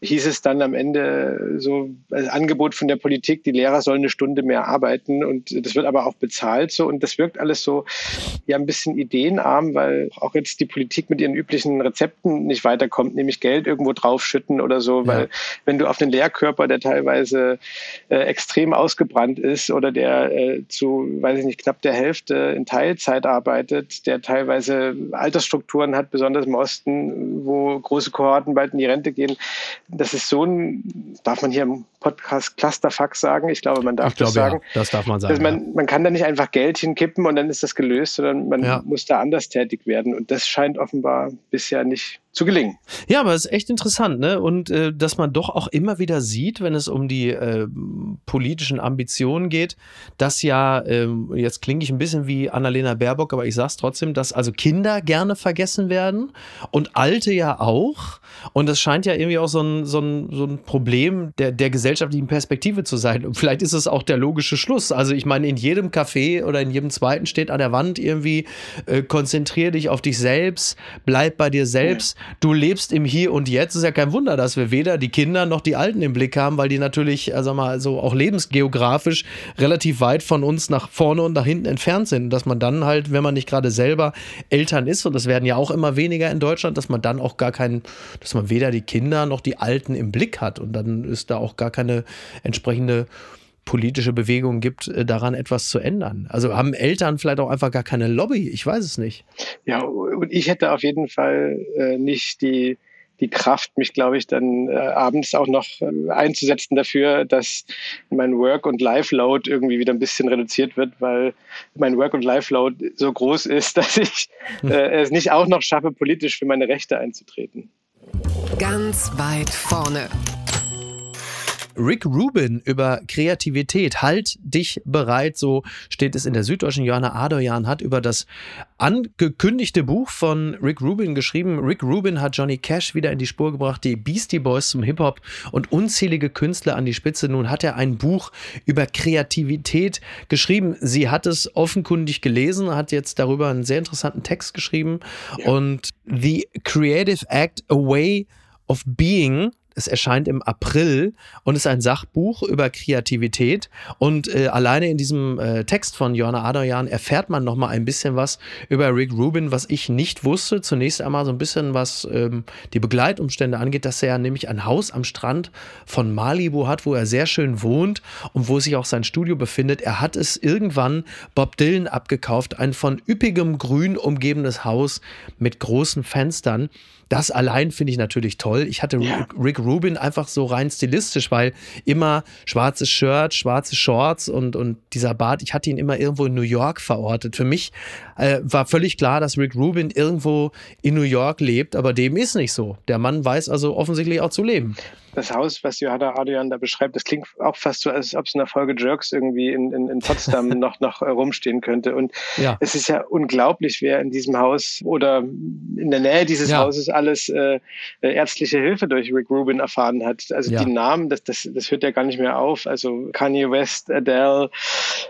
hieß es dann am Ende so als Angebot von der Politik, die Lehrer sollen eine Stunde mehr arbeiten und das wird aber auch bezahlt so und das wirkt alles so so ja ein bisschen ideenarm, weil auch jetzt die Politik mit ihren üblichen Rezepten nicht weiterkommt, nämlich Geld irgendwo draufschütten oder so, weil ja. wenn du auf den Lehrkörper, der teilweise äh, extrem ausgebrannt ist oder der äh, zu, weiß ich nicht, knapp der Hälfte in Teilzeit arbeitet, der teilweise Altersstrukturen hat, besonders im Osten, wo große Kohorten bald in die Rente gehen, das ist so ein, darf man hier im Podcast Clusterfuck sagen? Ich glaube, man darf ich das glaube, sagen. Ja, das darf man sagen. Man, ja. man kann da nicht einfach Geld hinkippen und dann ist das gelöst, sondern man ja. muss da anders tätig werden. Und das scheint offenbar bisher nicht zu gelingen. Ja, aber es ist echt interessant, ne? Und äh, dass man doch auch immer wieder sieht, wenn es um die äh, politischen Ambitionen geht, dass ja, äh, jetzt klinge ich ein bisschen wie Annalena Baerbock, aber ich sag's trotzdem, dass also Kinder gerne vergessen werden und Alte ja auch. Und das scheint ja irgendwie auch so ein, so ein, so ein Problem der, der gesellschaftlichen Perspektive zu sein. Und vielleicht ist es auch der logische Schluss. Also ich meine, in jedem Café oder in jedem zweiten steht an der Wand irgendwie, äh, konzentrier dich auf dich selbst, bleib bei dir selbst. Ja du lebst im Hier und Jetzt. Ist ja kein Wunder, dass wir weder die Kinder noch die Alten im Blick haben, weil die natürlich, also mal so auch lebensgeografisch relativ weit von uns nach vorne und nach hinten entfernt sind. Dass man dann halt, wenn man nicht gerade selber Eltern ist, und das werden ja auch immer weniger in Deutschland, dass man dann auch gar keinen, dass man weder die Kinder noch die Alten im Blick hat. Und dann ist da auch gar keine entsprechende politische Bewegung gibt, äh, daran etwas zu ändern. Also haben Eltern vielleicht auch einfach gar keine Lobby, ich weiß es nicht. Ja, und ich hätte auf jeden Fall äh, nicht die, die Kraft, mich, glaube ich, dann äh, abends auch noch äh, einzusetzen dafür, dass mein Work- und Life-Load irgendwie wieder ein bisschen reduziert wird, weil mein Work- und Life-Load so groß ist, dass ich äh, es nicht auch noch schaffe, politisch für meine Rechte einzutreten. Ganz weit vorne. Rick Rubin über Kreativität. Halt dich bereit, so steht es in der Süddeutschen. Johanna Adoyan hat über das angekündigte Buch von Rick Rubin geschrieben. Rick Rubin hat Johnny Cash wieder in die Spur gebracht, die Beastie Boys zum Hip-Hop und unzählige Künstler an die Spitze. Nun hat er ein Buch über Kreativität geschrieben. Sie hat es offenkundig gelesen, hat jetzt darüber einen sehr interessanten Text geschrieben. Ja. Und The Creative Act, A Way of Being es erscheint im April und ist ein Sachbuch über Kreativität. Und äh, alleine in diesem äh, Text von Johanna Adoyan erfährt man nochmal ein bisschen was über Rick Rubin, was ich nicht wusste. Zunächst einmal so ein bisschen, was ähm, die Begleitumstände angeht, dass er nämlich ein Haus am Strand von Malibu hat, wo er sehr schön wohnt und wo sich auch sein Studio befindet. Er hat es irgendwann Bob Dylan abgekauft, ein von üppigem Grün umgebenes Haus mit großen Fenstern. Das allein finde ich natürlich toll. Ich hatte ja. Rick Rubin einfach so rein stilistisch, weil immer schwarzes Shirt, schwarze Shorts und, und dieser Bart, ich hatte ihn immer irgendwo in New York verortet. Für mich äh, war völlig klar, dass Rick Rubin irgendwo in New York lebt, aber dem ist nicht so. Der Mann weiß also offensichtlich auch zu leben das Haus, was Johanna Adrian da beschreibt, das klingt auch fast so, als ob es in der Folge Jerks irgendwie in, in, in Potsdam noch, noch äh, rumstehen könnte. Und ja. es ist ja unglaublich, wer in diesem Haus oder in der Nähe dieses ja. Hauses alles äh, äh, ärztliche Hilfe durch Rick Rubin erfahren hat. Also ja. die Namen, das, das, das hört ja gar nicht mehr auf. Also Kanye West, Adele,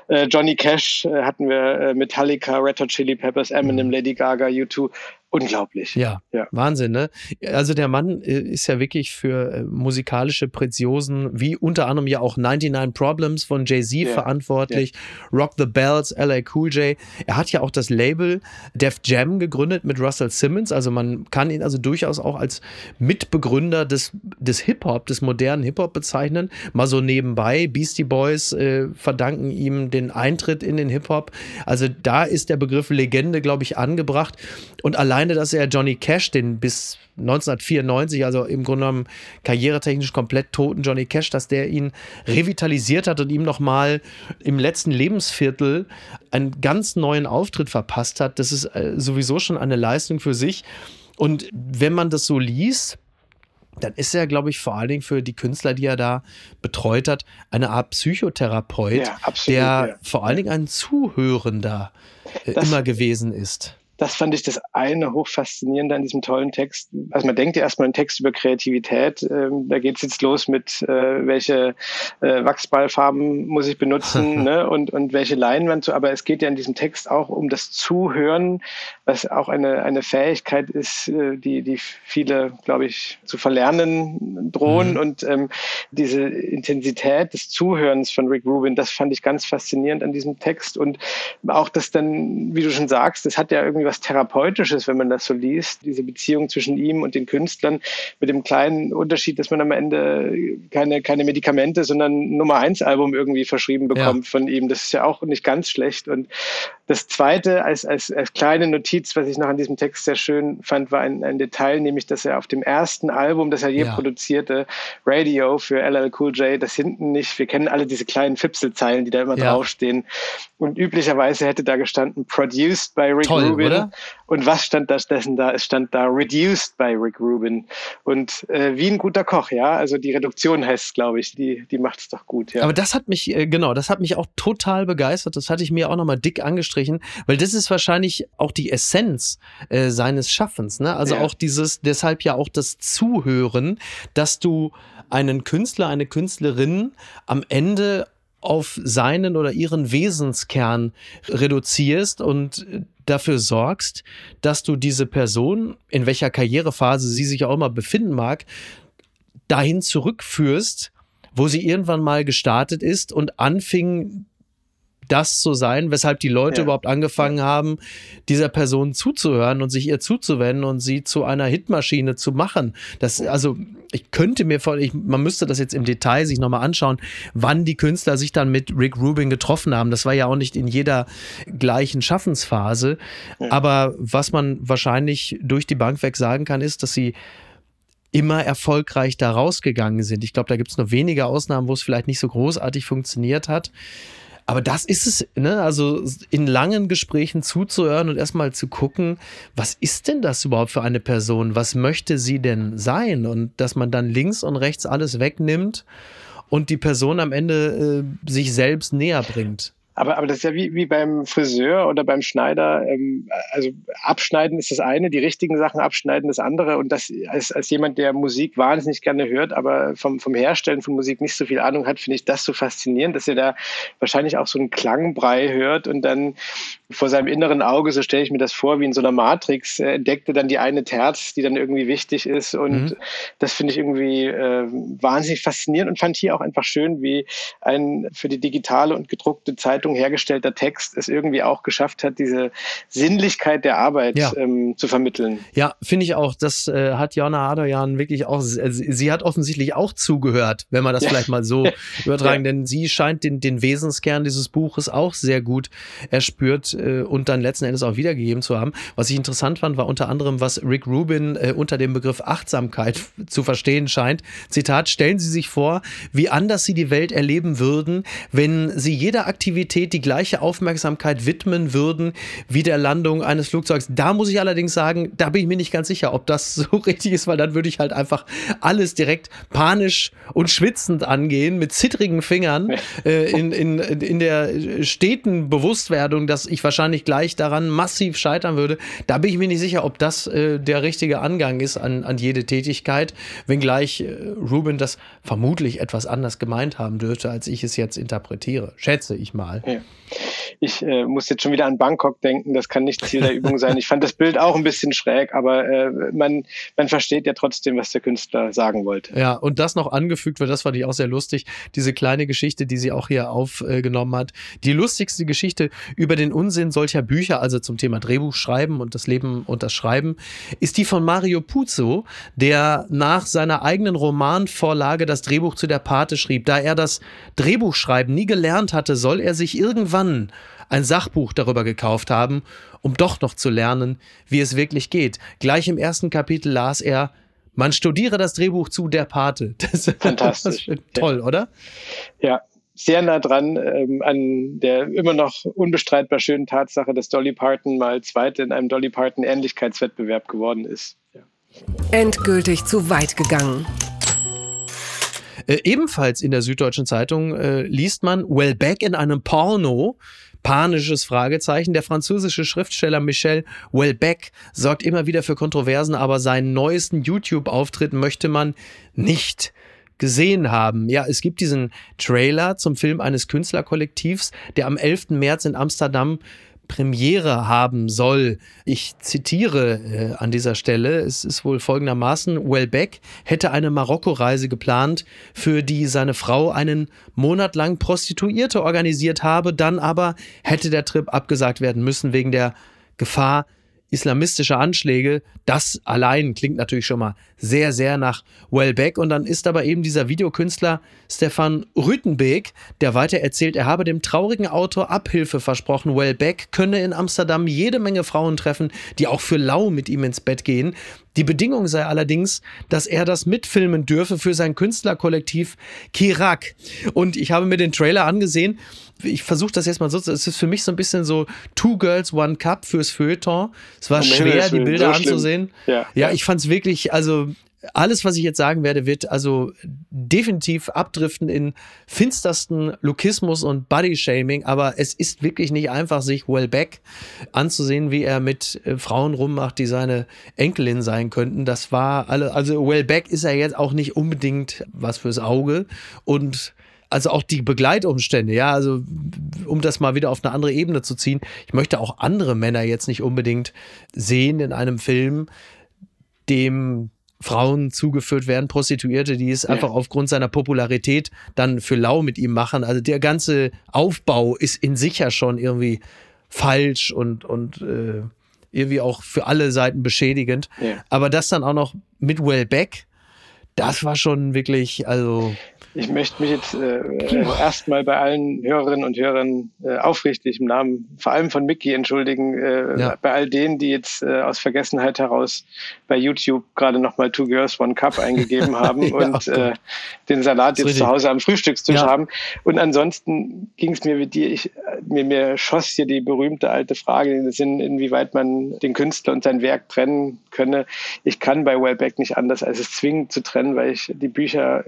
äh, Johnny Cash äh, hatten wir, äh, Metallica, Red Hot Chili Peppers, Eminem, mhm. Lady Gaga, U2. Unglaublich. Ja, ja, Wahnsinn, ne? Also der Mann äh, ist ja wirklich für äh, musikalische Preziosen, wie unter anderem ja auch 99 Problems von Jay-Z yeah. verantwortlich, yeah. Rock the Bells, LA Cool J. Er hat ja auch das Label Def Jam gegründet mit Russell Simmons. Also man kann ihn also durchaus auch als Mitbegründer des, des Hip-Hop, des modernen Hip-Hop bezeichnen. Mal so nebenbei. Beastie Boys äh, verdanken ihm den Eintritt in den Hip-Hop. Also da ist der Begriff Legende, glaube ich, angebracht. Und allein alleine, dass er Johnny Cash, den bis 1994, also im Grunde genommen karrieretechnisch komplett toten Johnny Cash, dass der ihn revitalisiert hat und ihm nochmal im letzten Lebensviertel einen ganz neuen Auftritt verpasst hat, das ist äh, sowieso schon eine Leistung für sich. Und wenn man das so liest, dann ist er, glaube ich, vor allen Dingen für die Künstler, die er da betreut hat, eine Art Psychotherapeut, ja, absolut, der ja. vor allen Dingen ein Zuhörender äh, immer gewesen ist das fand ich das eine hochfaszinierende an diesem tollen Text. Also man denkt ja erstmal einen Text über Kreativität. Ähm, da geht es jetzt los mit, äh, welche äh, Wachsballfarben muss ich benutzen ne? und, und welche Leinwand so. Aber es geht ja in diesem Text auch um das Zuhören, was auch eine, eine Fähigkeit ist, äh, die, die viele, glaube ich, zu verlernen drohen. Mhm. Und ähm, diese Intensität des Zuhörens von Rick Rubin, das fand ich ganz faszinierend an diesem Text. Und auch das dann, wie du schon sagst, das hat ja irgendwie was Therapeutisches, wenn man das so liest, diese Beziehung zwischen ihm und den Künstlern, mit dem kleinen Unterschied, dass man am Ende keine, keine Medikamente, sondern Nummer eins Album irgendwie verschrieben bekommt ja. von ihm. Das ist ja auch nicht ganz schlecht. Und das zweite, als, als, als kleine Notiz, was ich noch an diesem Text sehr schön fand, war ein, ein Detail, nämlich, dass er auf dem ersten Album, das er je ja. produzierte, Radio für LL Cool J, das hinten nicht, wir kennen alle diese kleinen Fipselzeilen, die da immer ja. draufstehen. Und üblicherweise hätte da gestanden, produced by Rick Toll, Rubin. Oder? Und was stand da stattdessen da? Es stand da reduced by Rick Rubin. Und äh, wie ein guter Koch, ja. Also die Reduktion heißt es, glaube ich, die, die macht es doch gut, ja. Aber das hat mich, äh, genau, das hat mich auch total begeistert. Das hatte ich mir auch nochmal dick angestrichen, weil das ist wahrscheinlich auch die Essenz äh, seines Schaffens. Ne? Also ja. auch dieses, deshalb ja auch das Zuhören, dass du einen Künstler, eine Künstlerin am Ende auf seinen oder ihren Wesenskern reduzierst und dafür sorgst, dass du diese Person, in welcher Karrierephase sie sich auch immer befinden mag, dahin zurückführst, wo sie irgendwann mal gestartet ist und anfing, das zu sein, weshalb die Leute ja. überhaupt angefangen haben, dieser Person zuzuhören und sich ihr zuzuwenden und sie zu einer Hitmaschine zu machen. Das, also, ich könnte mir vor, ich, man müsste das jetzt im Detail sich nochmal anschauen, wann die Künstler sich dann mit Rick Rubin getroffen haben. Das war ja auch nicht in jeder gleichen Schaffensphase. Ja. Aber was man wahrscheinlich durch die Bank weg sagen kann, ist, dass sie immer erfolgreich da rausgegangen sind. Ich glaube, da gibt es nur wenige Ausnahmen, wo es vielleicht nicht so großartig funktioniert hat. Aber das ist es, ne? Also in langen Gesprächen zuzuhören und erstmal zu gucken, was ist denn das überhaupt für eine Person? Was möchte sie denn sein? Und dass man dann links und rechts alles wegnimmt und die Person am Ende äh, sich selbst näher bringt. Aber, aber das ist ja wie, wie beim Friseur oder beim Schneider. Ähm, also abschneiden ist das eine, die richtigen Sachen abschneiden das andere. Und das als, als jemand, der Musik wahnsinnig gerne hört, aber vom, vom Herstellen von Musik nicht so viel Ahnung hat, finde ich das so faszinierend, dass er da wahrscheinlich auch so einen Klangbrei hört und dann vor seinem inneren Auge, so stelle ich mir das vor, wie in so einer Matrix, äh, entdeckte dann die eine Terz, die dann irgendwie wichtig ist. Und mhm. das finde ich irgendwie äh, wahnsinnig faszinierend und fand hier auch einfach schön, wie ein für die digitale und gedruckte Zeitung Zeitung hergestellter Text es irgendwie auch geschafft hat, diese Sinnlichkeit der Arbeit ja. ähm, zu vermitteln. Ja, finde ich auch. Das äh, hat Jana Adoyan wirklich auch, äh, sie hat offensichtlich auch zugehört, wenn man das ja. vielleicht mal so übertragen, denn sie scheint den, den Wesenskern dieses Buches auch sehr gut erspürt äh, und dann letzten Endes auch wiedergegeben zu haben. Was ich interessant fand, war unter anderem, was Rick Rubin äh, unter dem Begriff Achtsamkeit zu verstehen scheint. Zitat, stellen Sie sich vor, wie anders Sie die Welt erleben würden, wenn Sie jeder Aktivität Aktivität die gleiche Aufmerksamkeit widmen würden wie der Landung eines Flugzeugs. Da muss ich allerdings sagen, da bin ich mir nicht ganz sicher, ob das so richtig ist, weil dann würde ich halt einfach alles direkt panisch und schwitzend angehen, mit zittrigen Fingern, äh, in, in, in der steten Bewusstwerdung, dass ich wahrscheinlich gleich daran massiv scheitern würde. Da bin ich mir nicht sicher, ob das äh, der richtige Angang ist an, an jede Tätigkeit, wenngleich äh, Ruben das vermutlich etwas anders gemeint haben dürfte, als ich es jetzt interpretiere. Schätze ich mal. Ja. Ich äh, muss jetzt schon wieder an Bangkok denken, das kann nicht Ziel der Übung sein. Ich fand das Bild auch ein bisschen schräg, aber äh, man, man versteht ja trotzdem, was der Künstler sagen wollte. Ja, und das noch angefügt wird, das fand ich auch sehr lustig, diese kleine Geschichte, die sie auch hier aufgenommen hat. Die lustigste Geschichte über den Unsinn solcher Bücher, also zum Thema Drehbuchschreiben und das Leben und das Schreiben, ist die von Mario Puzo, der nach seiner eigenen Romanvorlage das Drehbuch zu der Pate schrieb. Da er das Drehbuchschreiben nie gelernt hatte, soll er sich irgendwann ein Sachbuch darüber gekauft haben, um doch noch zu lernen, wie es wirklich geht. Gleich im ersten Kapitel las er, man studiere das Drehbuch zu der Pate. Das, Fantastisch. Das toll, oder? Ja, sehr nah dran ähm, an der immer noch unbestreitbar schönen Tatsache, dass Dolly Parton mal Zweite in einem Dolly Parton Ähnlichkeitswettbewerb geworden ist. Ja. Endgültig zu weit gegangen. Äh, ebenfalls in der Süddeutschen Zeitung äh, liest man Wellbeck in einem Porno. Panisches Fragezeichen. Der französische Schriftsteller Michel Welbeck sorgt immer wieder für Kontroversen, aber seinen neuesten YouTube-Auftritt möchte man nicht gesehen haben. Ja, es gibt diesen Trailer zum Film eines Künstlerkollektivs, der am 11. März in Amsterdam Premiere haben soll. Ich zitiere äh, an dieser Stelle, es ist wohl folgendermaßen, Welbeck hätte eine Marokko-Reise geplant, für die seine Frau einen Monat lang Prostituierte organisiert habe, dann aber hätte der Trip abgesagt werden müssen wegen der Gefahr islamistische Anschläge. Das allein klingt natürlich schon mal sehr, sehr nach Wellbeck. Und dann ist aber eben dieser Videokünstler Stefan Rüttenbeek, der weiter erzählt, er habe dem traurigen Autor Abhilfe versprochen. Wellbeck könne in Amsterdam jede Menge Frauen treffen, die auch für lau mit ihm ins Bett gehen. Die Bedingung sei allerdings, dass er das mitfilmen dürfe für sein Künstlerkollektiv Kirak. Und ich habe mir den Trailer angesehen ich versuche das jetzt mal so, es ist für mich so ein bisschen so Two Girls, One Cup fürs Feuilleton. Es war um schwer, die Bilder so anzusehen. Ja, ja, ich fand es wirklich, also alles, was ich jetzt sagen werde, wird also definitiv abdriften in finstersten Lokismus und Bodyshaming, aber es ist wirklich nicht einfach, sich Wellbeck anzusehen, wie er mit äh, Frauen rummacht, die seine Enkelin sein könnten. Das war alle, also Wellbeck ist ja jetzt auch nicht unbedingt was fürs Auge und also auch die Begleitumstände, ja, also um das mal wieder auf eine andere Ebene zu ziehen, ich möchte auch andere Männer jetzt nicht unbedingt sehen in einem Film, dem Frauen zugeführt werden, Prostituierte, die es ja. einfach aufgrund seiner Popularität dann für lau mit ihm machen. Also der ganze Aufbau ist in sich ja schon irgendwie falsch und, und äh, irgendwie auch für alle Seiten beschädigend. Ja. Aber das dann auch noch mit Wellbeck, das war schon wirklich, also ich möchte mich jetzt äh, äh, erstmal bei allen Hörerinnen und Hörern äh, aufrichtig im Namen vor allem von Mickey entschuldigen, äh, ja. bei all denen, die jetzt äh, aus Vergessenheit heraus bei YouTube gerade nochmal Two Girls One Cup eingegeben haben ja, und äh, den Salat jetzt richtig. zu Hause am Frühstückstisch ja. haben. Und ansonsten ging es mir wie dir, ich, mir, mir schoss hier die berühmte alte Frage in den Sinn, inwieweit man den Künstler und sein Werk trennen könne. Ich kann bei Wellbeck nicht anders, als es zwingend zu trennen, weil ich die Bücher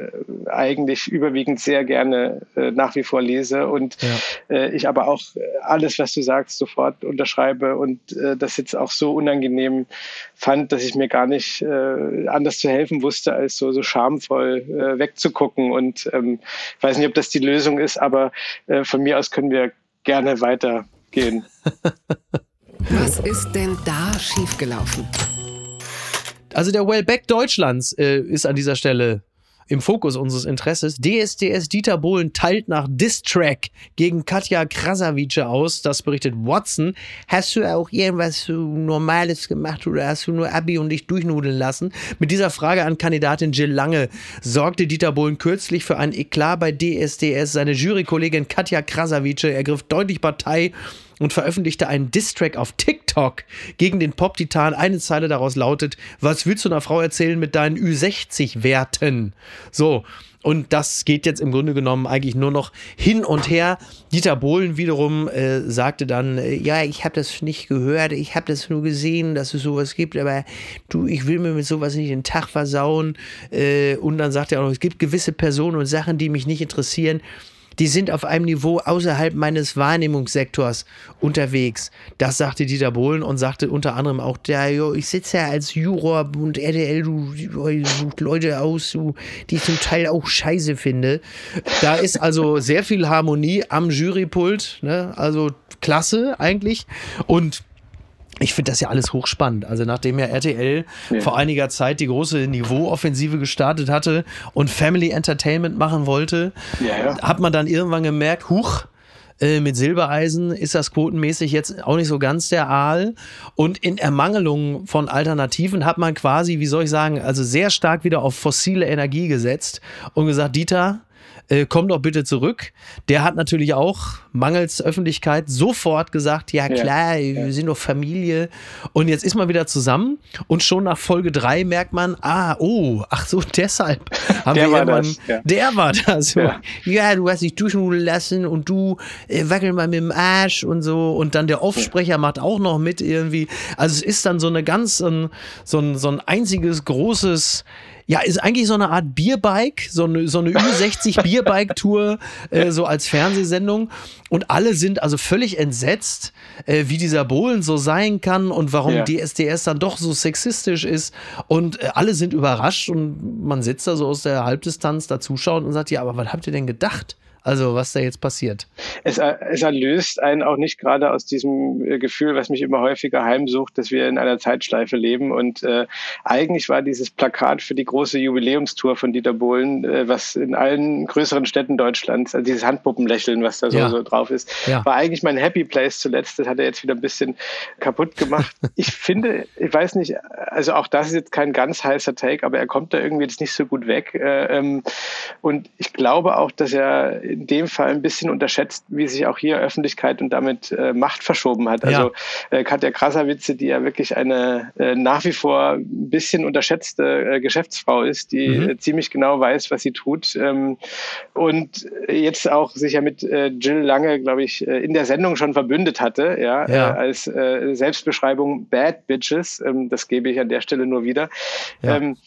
eigentlich ich überwiegend sehr gerne äh, nach wie vor lese und ja. äh, ich aber auch äh, alles, was du sagst, sofort unterschreibe und äh, das jetzt auch so unangenehm fand, dass ich mir gar nicht äh, anders zu helfen wusste, als so, so schamvoll äh, wegzugucken. Und ähm, ich weiß nicht, ob das die Lösung ist, aber äh, von mir aus können wir gerne weitergehen. Was ist denn da schiefgelaufen? Also der Wellbeck Deutschlands äh, ist an dieser Stelle im Fokus unseres Interesses. DSDS Dieter Bohlen teilt nach Distrack gegen Katja Krasavice aus. Das berichtet Watson. Hast du auch irgendwas Normales gemacht oder hast du nur Abi und dich durchnudeln lassen? Mit dieser Frage an Kandidatin Jill Lange sorgte Dieter Bohlen kürzlich für ein Eklat bei DSDS. Seine Jurykollegin Katja Krasavice ergriff deutlich Partei und veröffentlichte einen Distrack auf TikTok gegen den Pop-Titan. Eine Zeile daraus lautet: Was willst du einer Frau erzählen mit deinen Ü60-Werten? So. Und das geht jetzt im Grunde genommen eigentlich nur noch hin und her. Dieter Bohlen wiederum äh, sagte dann, äh, ja, ich habe das nicht gehört, ich habe das nur gesehen, dass es sowas gibt, aber du, ich will mir mit sowas nicht den Tag versauen. Äh, und dann sagt er auch noch, es gibt gewisse Personen und Sachen, die mich nicht interessieren die sind auf einem Niveau außerhalb meines Wahrnehmungssektors unterwegs. Das sagte Dieter Bohlen und sagte unter anderem auch, der, jo, ich sitze ja als Juror und RDL, du, du sucht Leute aus, du, die ich zum Teil auch scheiße finde. Da ist also sehr viel Harmonie am Jurypult, ne? also klasse eigentlich. Und ich finde das ja alles hochspannend. Also nachdem ja RTL ja. vor einiger Zeit die große Niveauoffensive gestartet hatte und Family Entertainment machen wollte, ja, ja. hat man dann irgendwann gemerkt, huch, äh, mit Silbereisen ist das quotenmäßig jetzt auch nicht so ganz der Aal. Und in Ermangelung von Alternativen hat man quasi, wie soll ich sagen, also sehr stark wieder auf fossile Energie gesetzt und gesagt, Dieter, äh, komm doch bitte zurück. Der hat natürlich auch mangels Öffentlichkeit sofort gesagt, ja klar, ja, wir sind doch Familie. Und jetzt ist man wieder zusammen und schon nach Folge 3 merkt man, ah, oh, ach so, deshalb haben der wir war das, ja. der war das. Ja. ja. du hast dich duschen lassen und du äh, wackel mal mit dem Arsch und so. Und dann der Offsprecher macht auch noch mit irgendwie. Also es ist dann so eine ganz, so ein, so ein, so ein einziges großes ja, ist eigentlich so eine Art Bierbike, so eine, so eine Ü60 Bierbike-Tour, äh, so als Fernsehsendung. Und alle sind also völlig entsetzt, äh, wie dieser Bohlen so sein kann und warum ja. DSDS dann doch so sexistisch ist. Und äh, alle sind überrascht und man sitzt da so aus der Halbdistanz da zuschauen und sagt, ja, aber was habt ihr denn gedacht? Also was da jetzt passiert. Es, es erlöst einen auch nicht gerade aus diesem äh, Gefühl, was mich immer häufiger heimsucht, dass wir in einer Zeitschleife leben. Und äh, eigentlich war dieses Plakat für die große Jubiläumstour von Dieter Bohlen, äh, was in allen größeren Städten Deutschlands, also dieses Handpuppenlächeln, was da so, ja. so drauf ist, ja. war eigentlich mein Happy Place zuletzt. Das hat er jetzt wieder ein bisschen kaputt gemacht. ich finde, ich weiß nicht, also auch das ist jetzt kein ganz heißer Take, aber er kommt da irgendwie jetzt nicht so gut weg. Äh, ähm, und ich glaube auch, dass er in dem Fall ein bisschen unterschätzt, wie sich auch hier Öffentlichkeit und damit äh, Macht verschoben hat. Also ja. äh, Katja Krasavitze, die ja wirklich eine äh, nach wie vor ein bisschen unterschätzte äh, Geschäftsfrau ist, die mhm. Äh, ziemlich genau weiß, was sie tut ähm, und jetzt auch sich ja mit äh, Jill Lange, glaube ich, in der Sendung schon verbündet hatte, ja, ja. als Selbstbeschreibung Bad Bitches. Ähm, das gebe ich an der Stelle nur wieder. Ja. Ähm,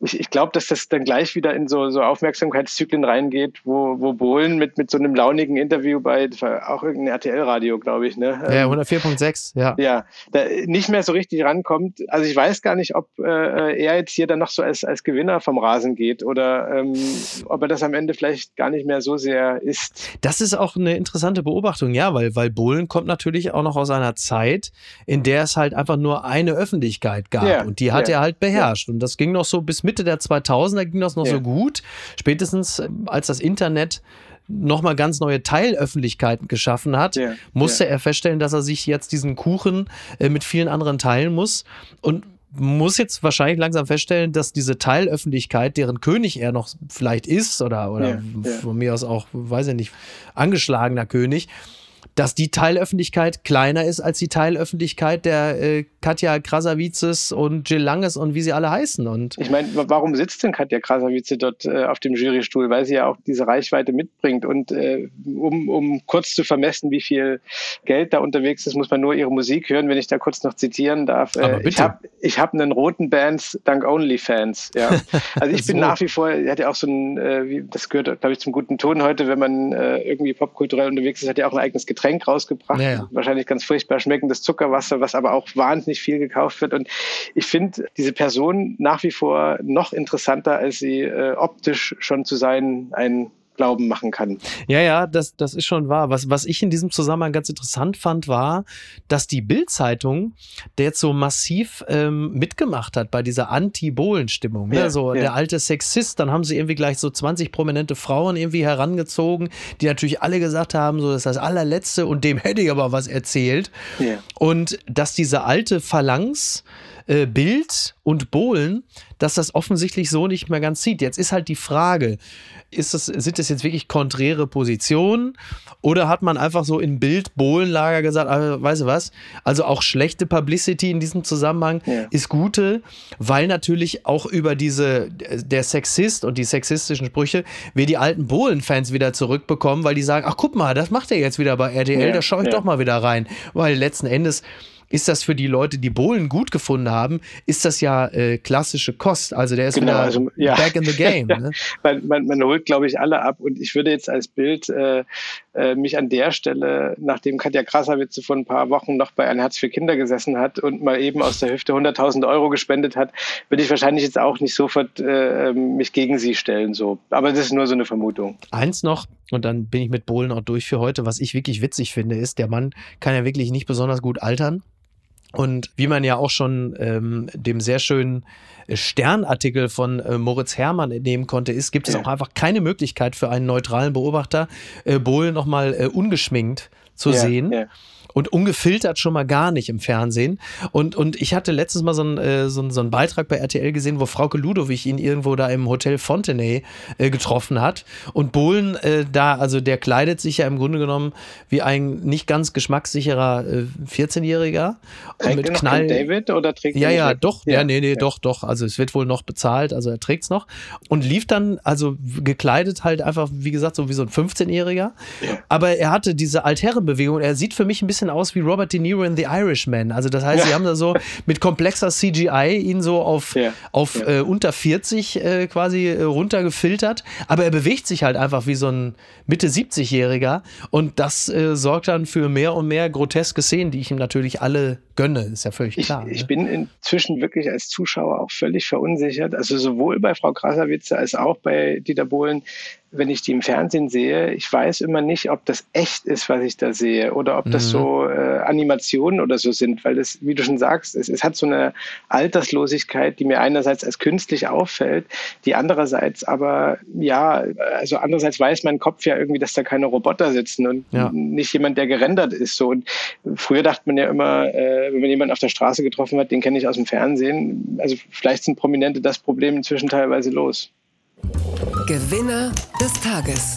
ich, ich glaube, dass das dann gleich wieder in so, so Aufmerksamkeitszyklen reingeht, wo, wo Bohlen mit, mit so einem launigen Interview bei auch irgendein RTL-Radio, glaube ich, ne? Ja, 104.6, ja. Ja, da nicht mehr so richtig rankommt. Also ich weiß gar nicht, ob äh, er jetzt hier dann noch so als, als Gewinner vom Rasen geht oder ähm, ob er das am Ende vielleicht gar nicht mehr so sehr ist. Das ist auch eine interessante Beobachtung, ja, weil, weil Bohlen kommt natürlich auch noch aus einer Zeit, in der es halt einfach nur eine Öffentlichkeit gab ja, und die hat ja, er halt beherrscht. Ja. Und das ging noch so bis Mitte der 2000er ging das noch ja. so gut. Spätestens äh, als das Internet nochmal ganz neue Teilöffentlichkeiten geschaffen hat, ja, musste ja. er feststellen, dass er sich jetzt diesen Kuchen äh, mit vielen anderen teilen muss und muss jetzt wahrscheinlich langsam feststellen, dass diese Teilöffentlichkeit, deren König er noch vielleicht ist oder, oder ja, von mir aus auch, weiß ich nicht, angeschlagener König, dass die Teilöffentlichkeit kleiner ist als die Teilöffentlichkeit der äh, Katja Krasavices und Jill Langes und wie sie alle heißen. Und ich meine, warum sitzt denn Katja Krasavice dort äh, auf dem Jurystuhl? Weil sie ja auch diese Reichweite mitbringt. Und äh, um, um kurz zu vermessen, wie viel Geld da unterwegs ist, muss man nur ihre Musik hören, wenn ich da kurz noch zitieren darf. Äh, ich habe ich hab einen roten Bands dank OnlyFans. Ja. Also ich so. bin nach wie vor, hat ja auch so ein, äh, wie, das gehört, glaube ich, zum guten Ton heute, wenn man äh, irgendwie popkulturell unterwegs ist, hat er auch ein eigenes Getränk Getränk rausgebracht. Ja, ja. Wahrscheinlich ganz furchtbar schmeckendes Zuckerwasser, was aber auch wahnsinnig viel gekauft wird. Und ich finde diese Person nach wie vor noch interessanter, als sie äh, optisch schon zu sein ein Glauben machen kann. Ja, ja, das, das ist schon wahr. Was, was ich in diesem Zusammenhang ganz interessant fand, war, dass die Bild-Zeitung, der jetzt so massiv ähm, mitgemacht hat bei dieser Anti-Bohlen-Stimmung. Ne? Ja, so ja. der alte Sexist, dann haben sie irgendwie gleich so 20 prominente Frauen irgendwie herangezogen, die natürlich alle gesagt haben, so das ist das allerletzte und dem hätte ich aber was erzählt. Ja. Und dass diese alte Phalanx äh, Bild und Bohlen, dass das offensichtlich so nicht mehr ganz sieht. Jetzt ist halt die Frage, ist das, sind das jetzt wirklich konträre Positionen oder hat man einfach so in Bild-Bohlen-Lager gesagt, ah, weißt du was, also auch schlechte Publicity in diesem Zusammenhang ja. ist gute, weil natürlich auch über diese, der Sexist und die sexistischen Sprüche wir die alten Bohlen-Fans wieder zurückbekommen, weil die sagen, ach guck mal, das macht er jetzt wieder bei RTL, ja, da schaue ich ja. doch mal wieder rein, weil letzten Endes ist das für die Leute, die Bohlen gut gefunden haben, ist das ja äh, klassische Kost. Also der ist genau, wieder also, ja. back in the game. ja. ne? man, man, man, holt, glaube ich, alle ab. Und ich würde jetzt als Bild äh, äh, mich an der Stelle, nachdem Katja Krasavitze vor ein paar Wochen noch bei Ein Herz für Kinder gesessen hat und mal eben aus der Hüfte 100.000 Euro gespendet hat, würde ich wahrscheinlich jetzt auch nicht sofort äh, mich gegen sie stellen. So. Aber das ist nur so eine Vermutung. Eins noch, und dann bin ich mit Bohlen auch durch für heute. Was ich wirklich witzig finde, ist, der Mann kann ja wirklich nicht besonders gut altern. Und wie man ja auch schon ähm, dem sehr schönen Sternartikel von äh, Moritz Hermann entnehmen konnte, ist, gibt es auch einfach keine Möglichkeit für einen neutralen Beobachter, äh, Bohl nochmal äh, ungeschminkt zu ja, sehen. Ja und ungefiltert schon mal gar nicht im Fernsehen. Und, und ich hatte letztes Mal so einen, äh, so, so einen Beitrag bei RTL gesehen, wo Frauke Ludowig ihn irgendwo da im Hotel Fontenay äh, getroffen hat. Und Bohlen äh, da, also der kleidet sich ja im Grunde genommen wie ein nicht ganz geschmackssicherer äh, 14-Jähriger. Trägt mit Knall. David oder trägt Ja, ja, doch. Ja, ja nee, nee, ja. doch, doch. Also es wird wohl noch bezahlt, also er trägt es noch. Und lief dann, also gekleidet halt einfach, wie gesagt, so wie so ein 15-Jähriger. Ja. Aber er hatte diese Altherrenbewegung. Er sieht für mich ein bisschen bisschen aus wie Robert De Niro in The Irishman. Also das heißt, ja. sie haben da so mit komplexer CGI ihn so auf, ja. auf ja. Äh, unter 40 äh, quasi äh, runtergefiltert. Aber er bewegt sich halt einfach wie so ein Mitte 70-Jähriger. Und das äh, sorgt dann für mehr und mehr groteske Szenen, die ich ihm natürlich alle gönne. Ist ja völlig klar. Ich, ich ne? bin inzwischen wirklich als Zuschauer auch völlig verunsichert. Also sowohl bei Frau Krasavice als auch bei Dieter Bohlen wenn ich die im Fernsehen sehe, ich weiß immer nicht, ob das echt ist, was ich da sehe, oder ob das mhm. so äh, Animationen oder so sind, weil das, wie du schon sagst, es, es, hat so eine Alterslosigkeit, die mir einerseits als künstlich auffällt, die andererseits aber, ja, also andererseits weiß mein Kopf ja irgendwie, dass da keine Roboter sitzen und ja. nicht jemand, der gerendert ist. So. Und früher dachte man ja immer, äh, wenn man jemanden auf der Straße getroffen hat, den kenne ich aus dem Fernsehen. Also vielleicht sind Prominente das Problem inzwischen teilweise los. Gewinner des Tages.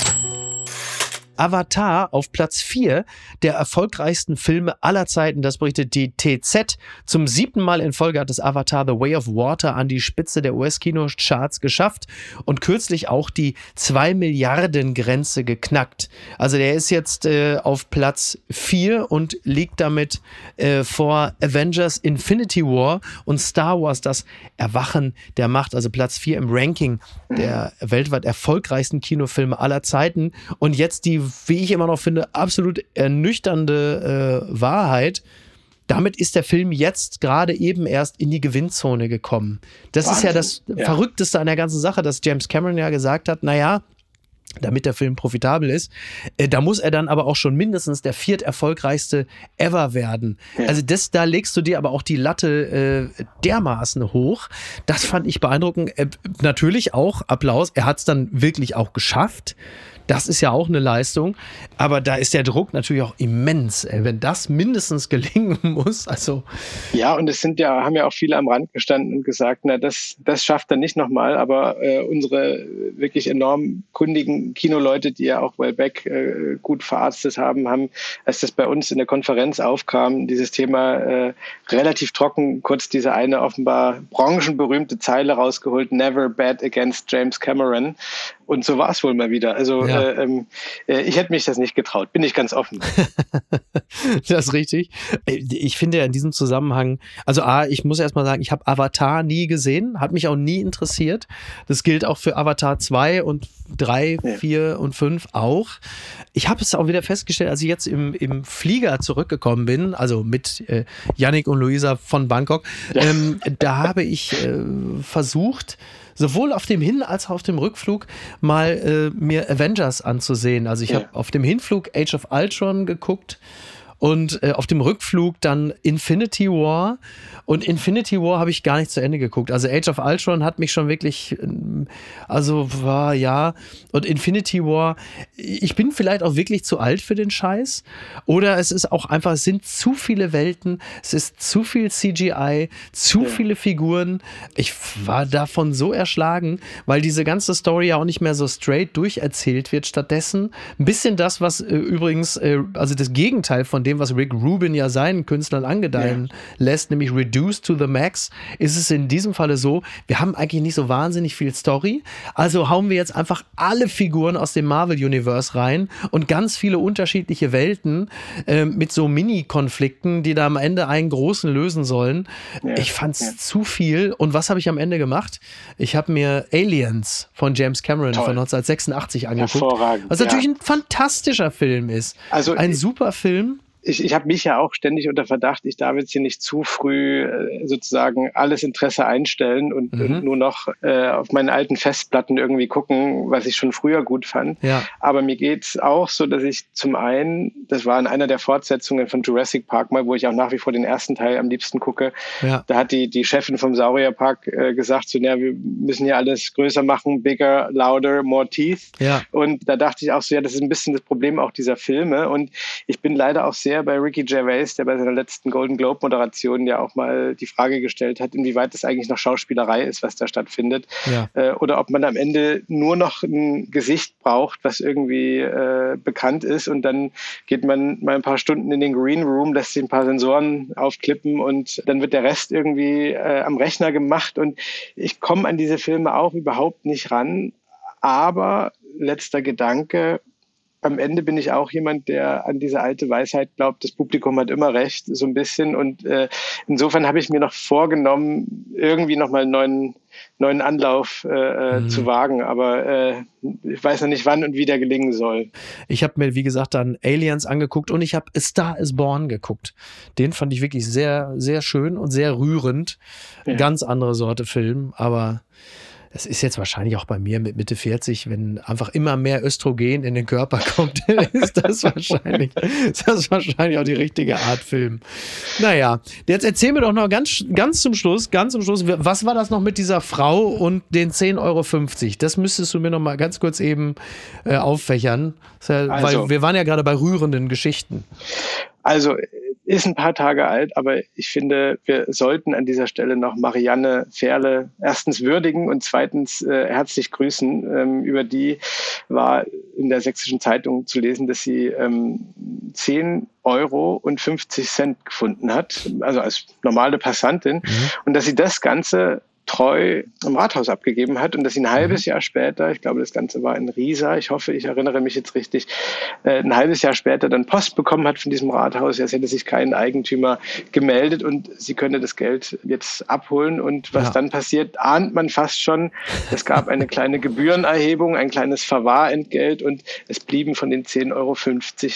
Avatar auf Platz 4 der erfolgreichsten Filme aller Zeiten. Das berichtet die TZ. Zum siebten Mal in Folge hat es Avatar The Way of Water an die Spitze der US-Kinocharts geschafft und kürzlich auch die 2 Milliarden Grenze geknackt. Also der ist jetzt äh, auf Platz 4 und liegt damit äh, vor Avengers Infinity War und Star Wars, das Erwachen der Macht, also Platz 4 im Ranking der weltweit erfolgreichsten Kinofilme aller Zeiten. Und jetzt die, wie ich immer noch finde, absolut ernüchternde äh, Wahrheit. Damit ist der Film jetzt gerade eben erst in die Gewinnzone gekommen. Das Wahnsinn. ist ja das ja. Verrückteste an der ganzen Sache, dass James Cameron ja gesagt hat, naja, damit der Film profitabel ist. Äh, da muss er dann aber auch schon mindestens der viert erfolgreichste ever werden. Ja. Also das, da legst du dir aber auch die Latte äh, dermaßen hoch. Das fand ich beeindruckend. Äh, natürlich auch Applaus. Er hat es dann wirklich auch geschafft. Das ist ja auch eine Leistung. Aber da ist der Druck natürlich auch immens, ey, wenn das mindestens gelingen muss. Also ja, und es sind ja, haben ja auch viele am Rand gestanden und gesagt, na, das, das schafft er nicht nochmal. Aber äh, unsere wirklich enorm kundigen Kinoleute, die ja auch Wellbeck äh, gut verarztet haben, haben, als das bei uns in der Konferenz aufkam, dieses Thema äh, relativ trocken, kurz diese eine offenbar branchenberühmte Zeile rausgeholt, Never bet against James Cameron. Und so war es wohl mal wieder. Also ja. äh, ähm, äh, ich hätte mich das nicht getraut, bin ich ganz offen. das ist richtig. Äh, ich finde ja in diesem Zusammenhang, also A, ich muss erstmal sagen, ich habe Avatar nie gesehen, hat mich auch nie interessiert. Das gilt auch für Avatar 2 und 3, ja. 4 und 5 auch. Ich habe es auch wieder festgestellt, als ich jetzt im, im Flieger zurückgekommen bin, also mit äh, Yannick und Luisa von Bangkok, ja. ähm, da habe ich äh, versucht, sowohl auf dem Hin- als auch auf dem Rückflug mal äh, mir Avengers anzusehen. Also ich ja. habe auf dem Hinflug Age of Ultron geguckt und äh, auf dem Rückflug dann Infinity War. Und Infinity War habe ich gar nicht zu Ende geguckt. Also Age of Ultron hat mich schon wirklich, ähm, also war ja. Und Infinity War, ich bin vielleicht auch wirklich zu alt für den Scheiß. Oder es ist auch einfach, es sind zu viele Welten, es ist zu viel CGI, zu viele Figuren. Ich war davon so erschlagen, weil diese ganze Story ja auch nicht mehr so straight durcherzählt wird. Stattdessen ein bisschen das, was äh, übrigens, äh, also das Gegenteil von dem, dem, was Rick Rubin ja seinen Künstlern angedeihen ja. lässt, nämlich Reduced to the Max, ist es in diesem Falle so, wir haben eigentlich nicht so wahnsinnig viel Story, also hauen wir jetzt einfach alle Figuren aus dem Marvel-Universe rein und ganz viele unterschiedliche Welten äh, mit so Mini-Konflikten, die da am Ende einen großen lösen sollen. Ja. Ich fand es ja. zu viel. Und was habe ich am Ende gemacht? Ich habe mir Aliens von James Cameron Toll. von 1986 angeguckt. Was natürlich ein fantastischer Film ist. Also ein super Film ich, ich habe mich ja auch ständig unter Verdacht, ich darf jetzt hier nicht zu früh äh, sozusagen alles Interesse einstellen und, mhm. und nur noch äh, auf meinen alten Festplatten irgendwie gucken, was ich schon früher gut fand. Ja. Aber mir geht's auch so, dass ich zum einen, das war in einer der Fortsetzungen von Jurassic Park mal, wo ich auch nach wie vor den ersten Teil am liebsten gucke, ja. da hat die, die Chefin vom Saurierpark äh, gesagt, so, ja, wir müssen ja alles größer machen, bigger, louder, more teeth. Ja. Und da dachte ich auch so, ja, das ist ein bisschen das Problem auch dieser Filme. Und ich bin leider auch sehr sehr bei Ricky Gervais, der bei seiner letzten Golden Globe Moderation ja auch mal die Frage gestellt hat, inwieweit das eigentlich noch Schauspielerei ist, was da stattfindet. Ja. Äh, oder ob man am Ende nur noch ein Gesicht braucht, was irgendwie äh, bekannt ist und dann geht man mal ein paar Stunden in den Green Room, lässt sich ein paar Sensoren aufklippen und dann wird der Rest irgendwie äh, am Rechner gemacht und ich komme an diese Filme auch überhaupt nicht ran. Aber letzter Gedanke, am Ende bin ich auch jemand, der an diese alte Weisheit glaubt, das Publikum hat immer recht, so ein bisschen. Und äh, insofern habe ich mir noch vorgenommen, irgendwie nochmal einen neuen, neuen Anlauf äh, äh, mhm. zu wagen. Aber äh, ich weiß noch nicht, wann und wie der gelingen soll. Ich habe mir, wie gesagt, dann Aliens angeguckt und ich habe Star is Born geguckt. Den fand ich wirklich sehr, sehr schön und sehr rührend. Ja. Ganz andere Sorte Film, aber das ist jetzt wahrscheinlich auch bei mir mit Mitte 40, wenn einfach immer mehr Östrogen in den Körper kommt, ist das wahrscheinlich, ist das wahrscheinlich auch die richtige Art Film. Naja, jetzt erzähl mir doch noch ganz, ganz zum Schluss, ganz zum Schluss, was war das noch mit dieser Frau und den 10,50 Euro? Das müsstest du mir noch mal ganz kurz eben äh, auffächern, ja, also, weil wir waren ja gerade bei rührenden Geschichten. Also ist ein paar Tage alt, aber ich finde, wir sollten an dieser Stelle noch Marianne Ferle erstens würdigen und zweitens äh, herzlich grüßen, ähm, über die war in der sächsischen Zeitung zu lesen, dass sie ähm, 10 Euro und 50 Cent gefunden hat, also als normale Passantin, mhm. und dass sie das Ganze treu im Rathaus abgegeben hat und dass sie ein halbes mhm. Jahr später, ich glaube, das Ganze war in Riesa, ich hoffe, ich erinnere mich jetzt richtig, äh, ein halbes Jahr später dann Post bekommen hat von diesem Rathaus. Es hätte sich kein Eigentümer gemeldet und sie könne das Geld jetzt abholen. Und was ja. dann passiert, ahnt man fast schon. Es gab eine kleine Gebührenerhebung, ein kleines Verwahrentgelt und es blieben von den 10,50 Euro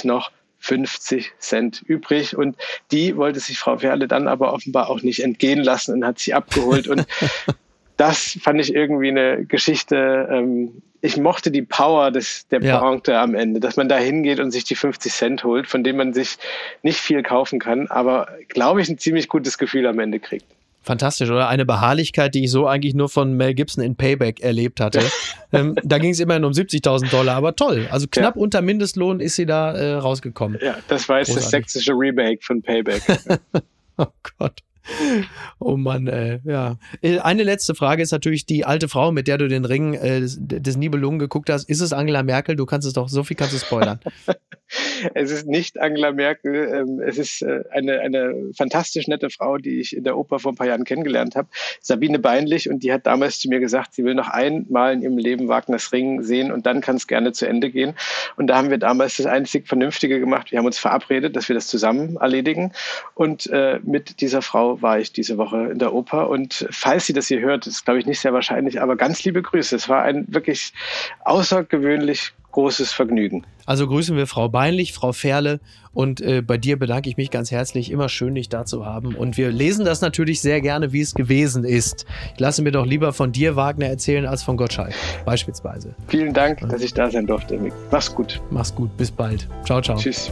noch 50 Cent übrig. Und die wollte sich Frau Werle dann aber offenbar auch nicht entgehen lassen und hat sie abgeholt. Und das fand ich irgendwie eine Geschichte. Ähm, ich mochte die Power des, der ja. Pointe am Ende, dass man da hingeht und sich die 50 Cent holt, von denen man sich nicht viel kaufen kann, aber glaube ich ein ziemlich gutes Gefühl am Ende kriegt. Fantastisch, oder? Eine Beharrlichkeit, die ich so eigentlich nur von Mel Gibson in Payback erlebt hatte. ähm, da ging es immerhin um 70.000 Dollar, aber toll. Also knapp ja. unter Mindestlohn ist sie da äh, rausgekommen. Ja, das war jetzt Großartig. das sächsische Remake von Payback. oh Gott. Oh Mann, ey, ja. Äh, eine letzte Frage ist natürlich die alte Frau, mit der du den Ring äh, des, des Nibelungen geguckt hast. Ist es Angela Merkel? Du kannst es doch, so viel kannst du spoilern. es ist nicht Angela Merkel. Ähm, es ist äh, eine, eine fantastisch nette Frau, die ich in der Oper vor ein paar Jahren kennengelernt habe. Sabine Beinlich. Und die hat damals zu mir gesagt, sie will noch einmal in ihrem Leben Wagners Ring sehen und dann kann es gerne zu Ende gehen. Und da haben wir damals das einzig Vernünftige gemacht. Wir haben uns verabredet, dass wir das zusammen erledigen. Und äh, mit dieser Frau war ich diese Woche in der Oper. Und falls sie das hier hört, ist glaube ich nicht sehr wahrscheinlich, aber ganz liebe Grüße. Es war ein wirklich außergewöhnlich großes Vergnügen. Also grüßen wir Frau Beinlich, Frau Ferle und äh, bei dir bedanke ich mich ganz herzlich. Immer schön, dich da zu haben. Und wir lesen das natürlich sehr gerne, wie es gewesen ist. Ich lasse mir doch lieber von dir, Wagner, erzählen, als von Gottschalk, beispielsweise. Vielen Dank, dass ich da sein durfte. Mach's gut. Mach's gut. Bis bald. Ciao, ciao. Tschüss.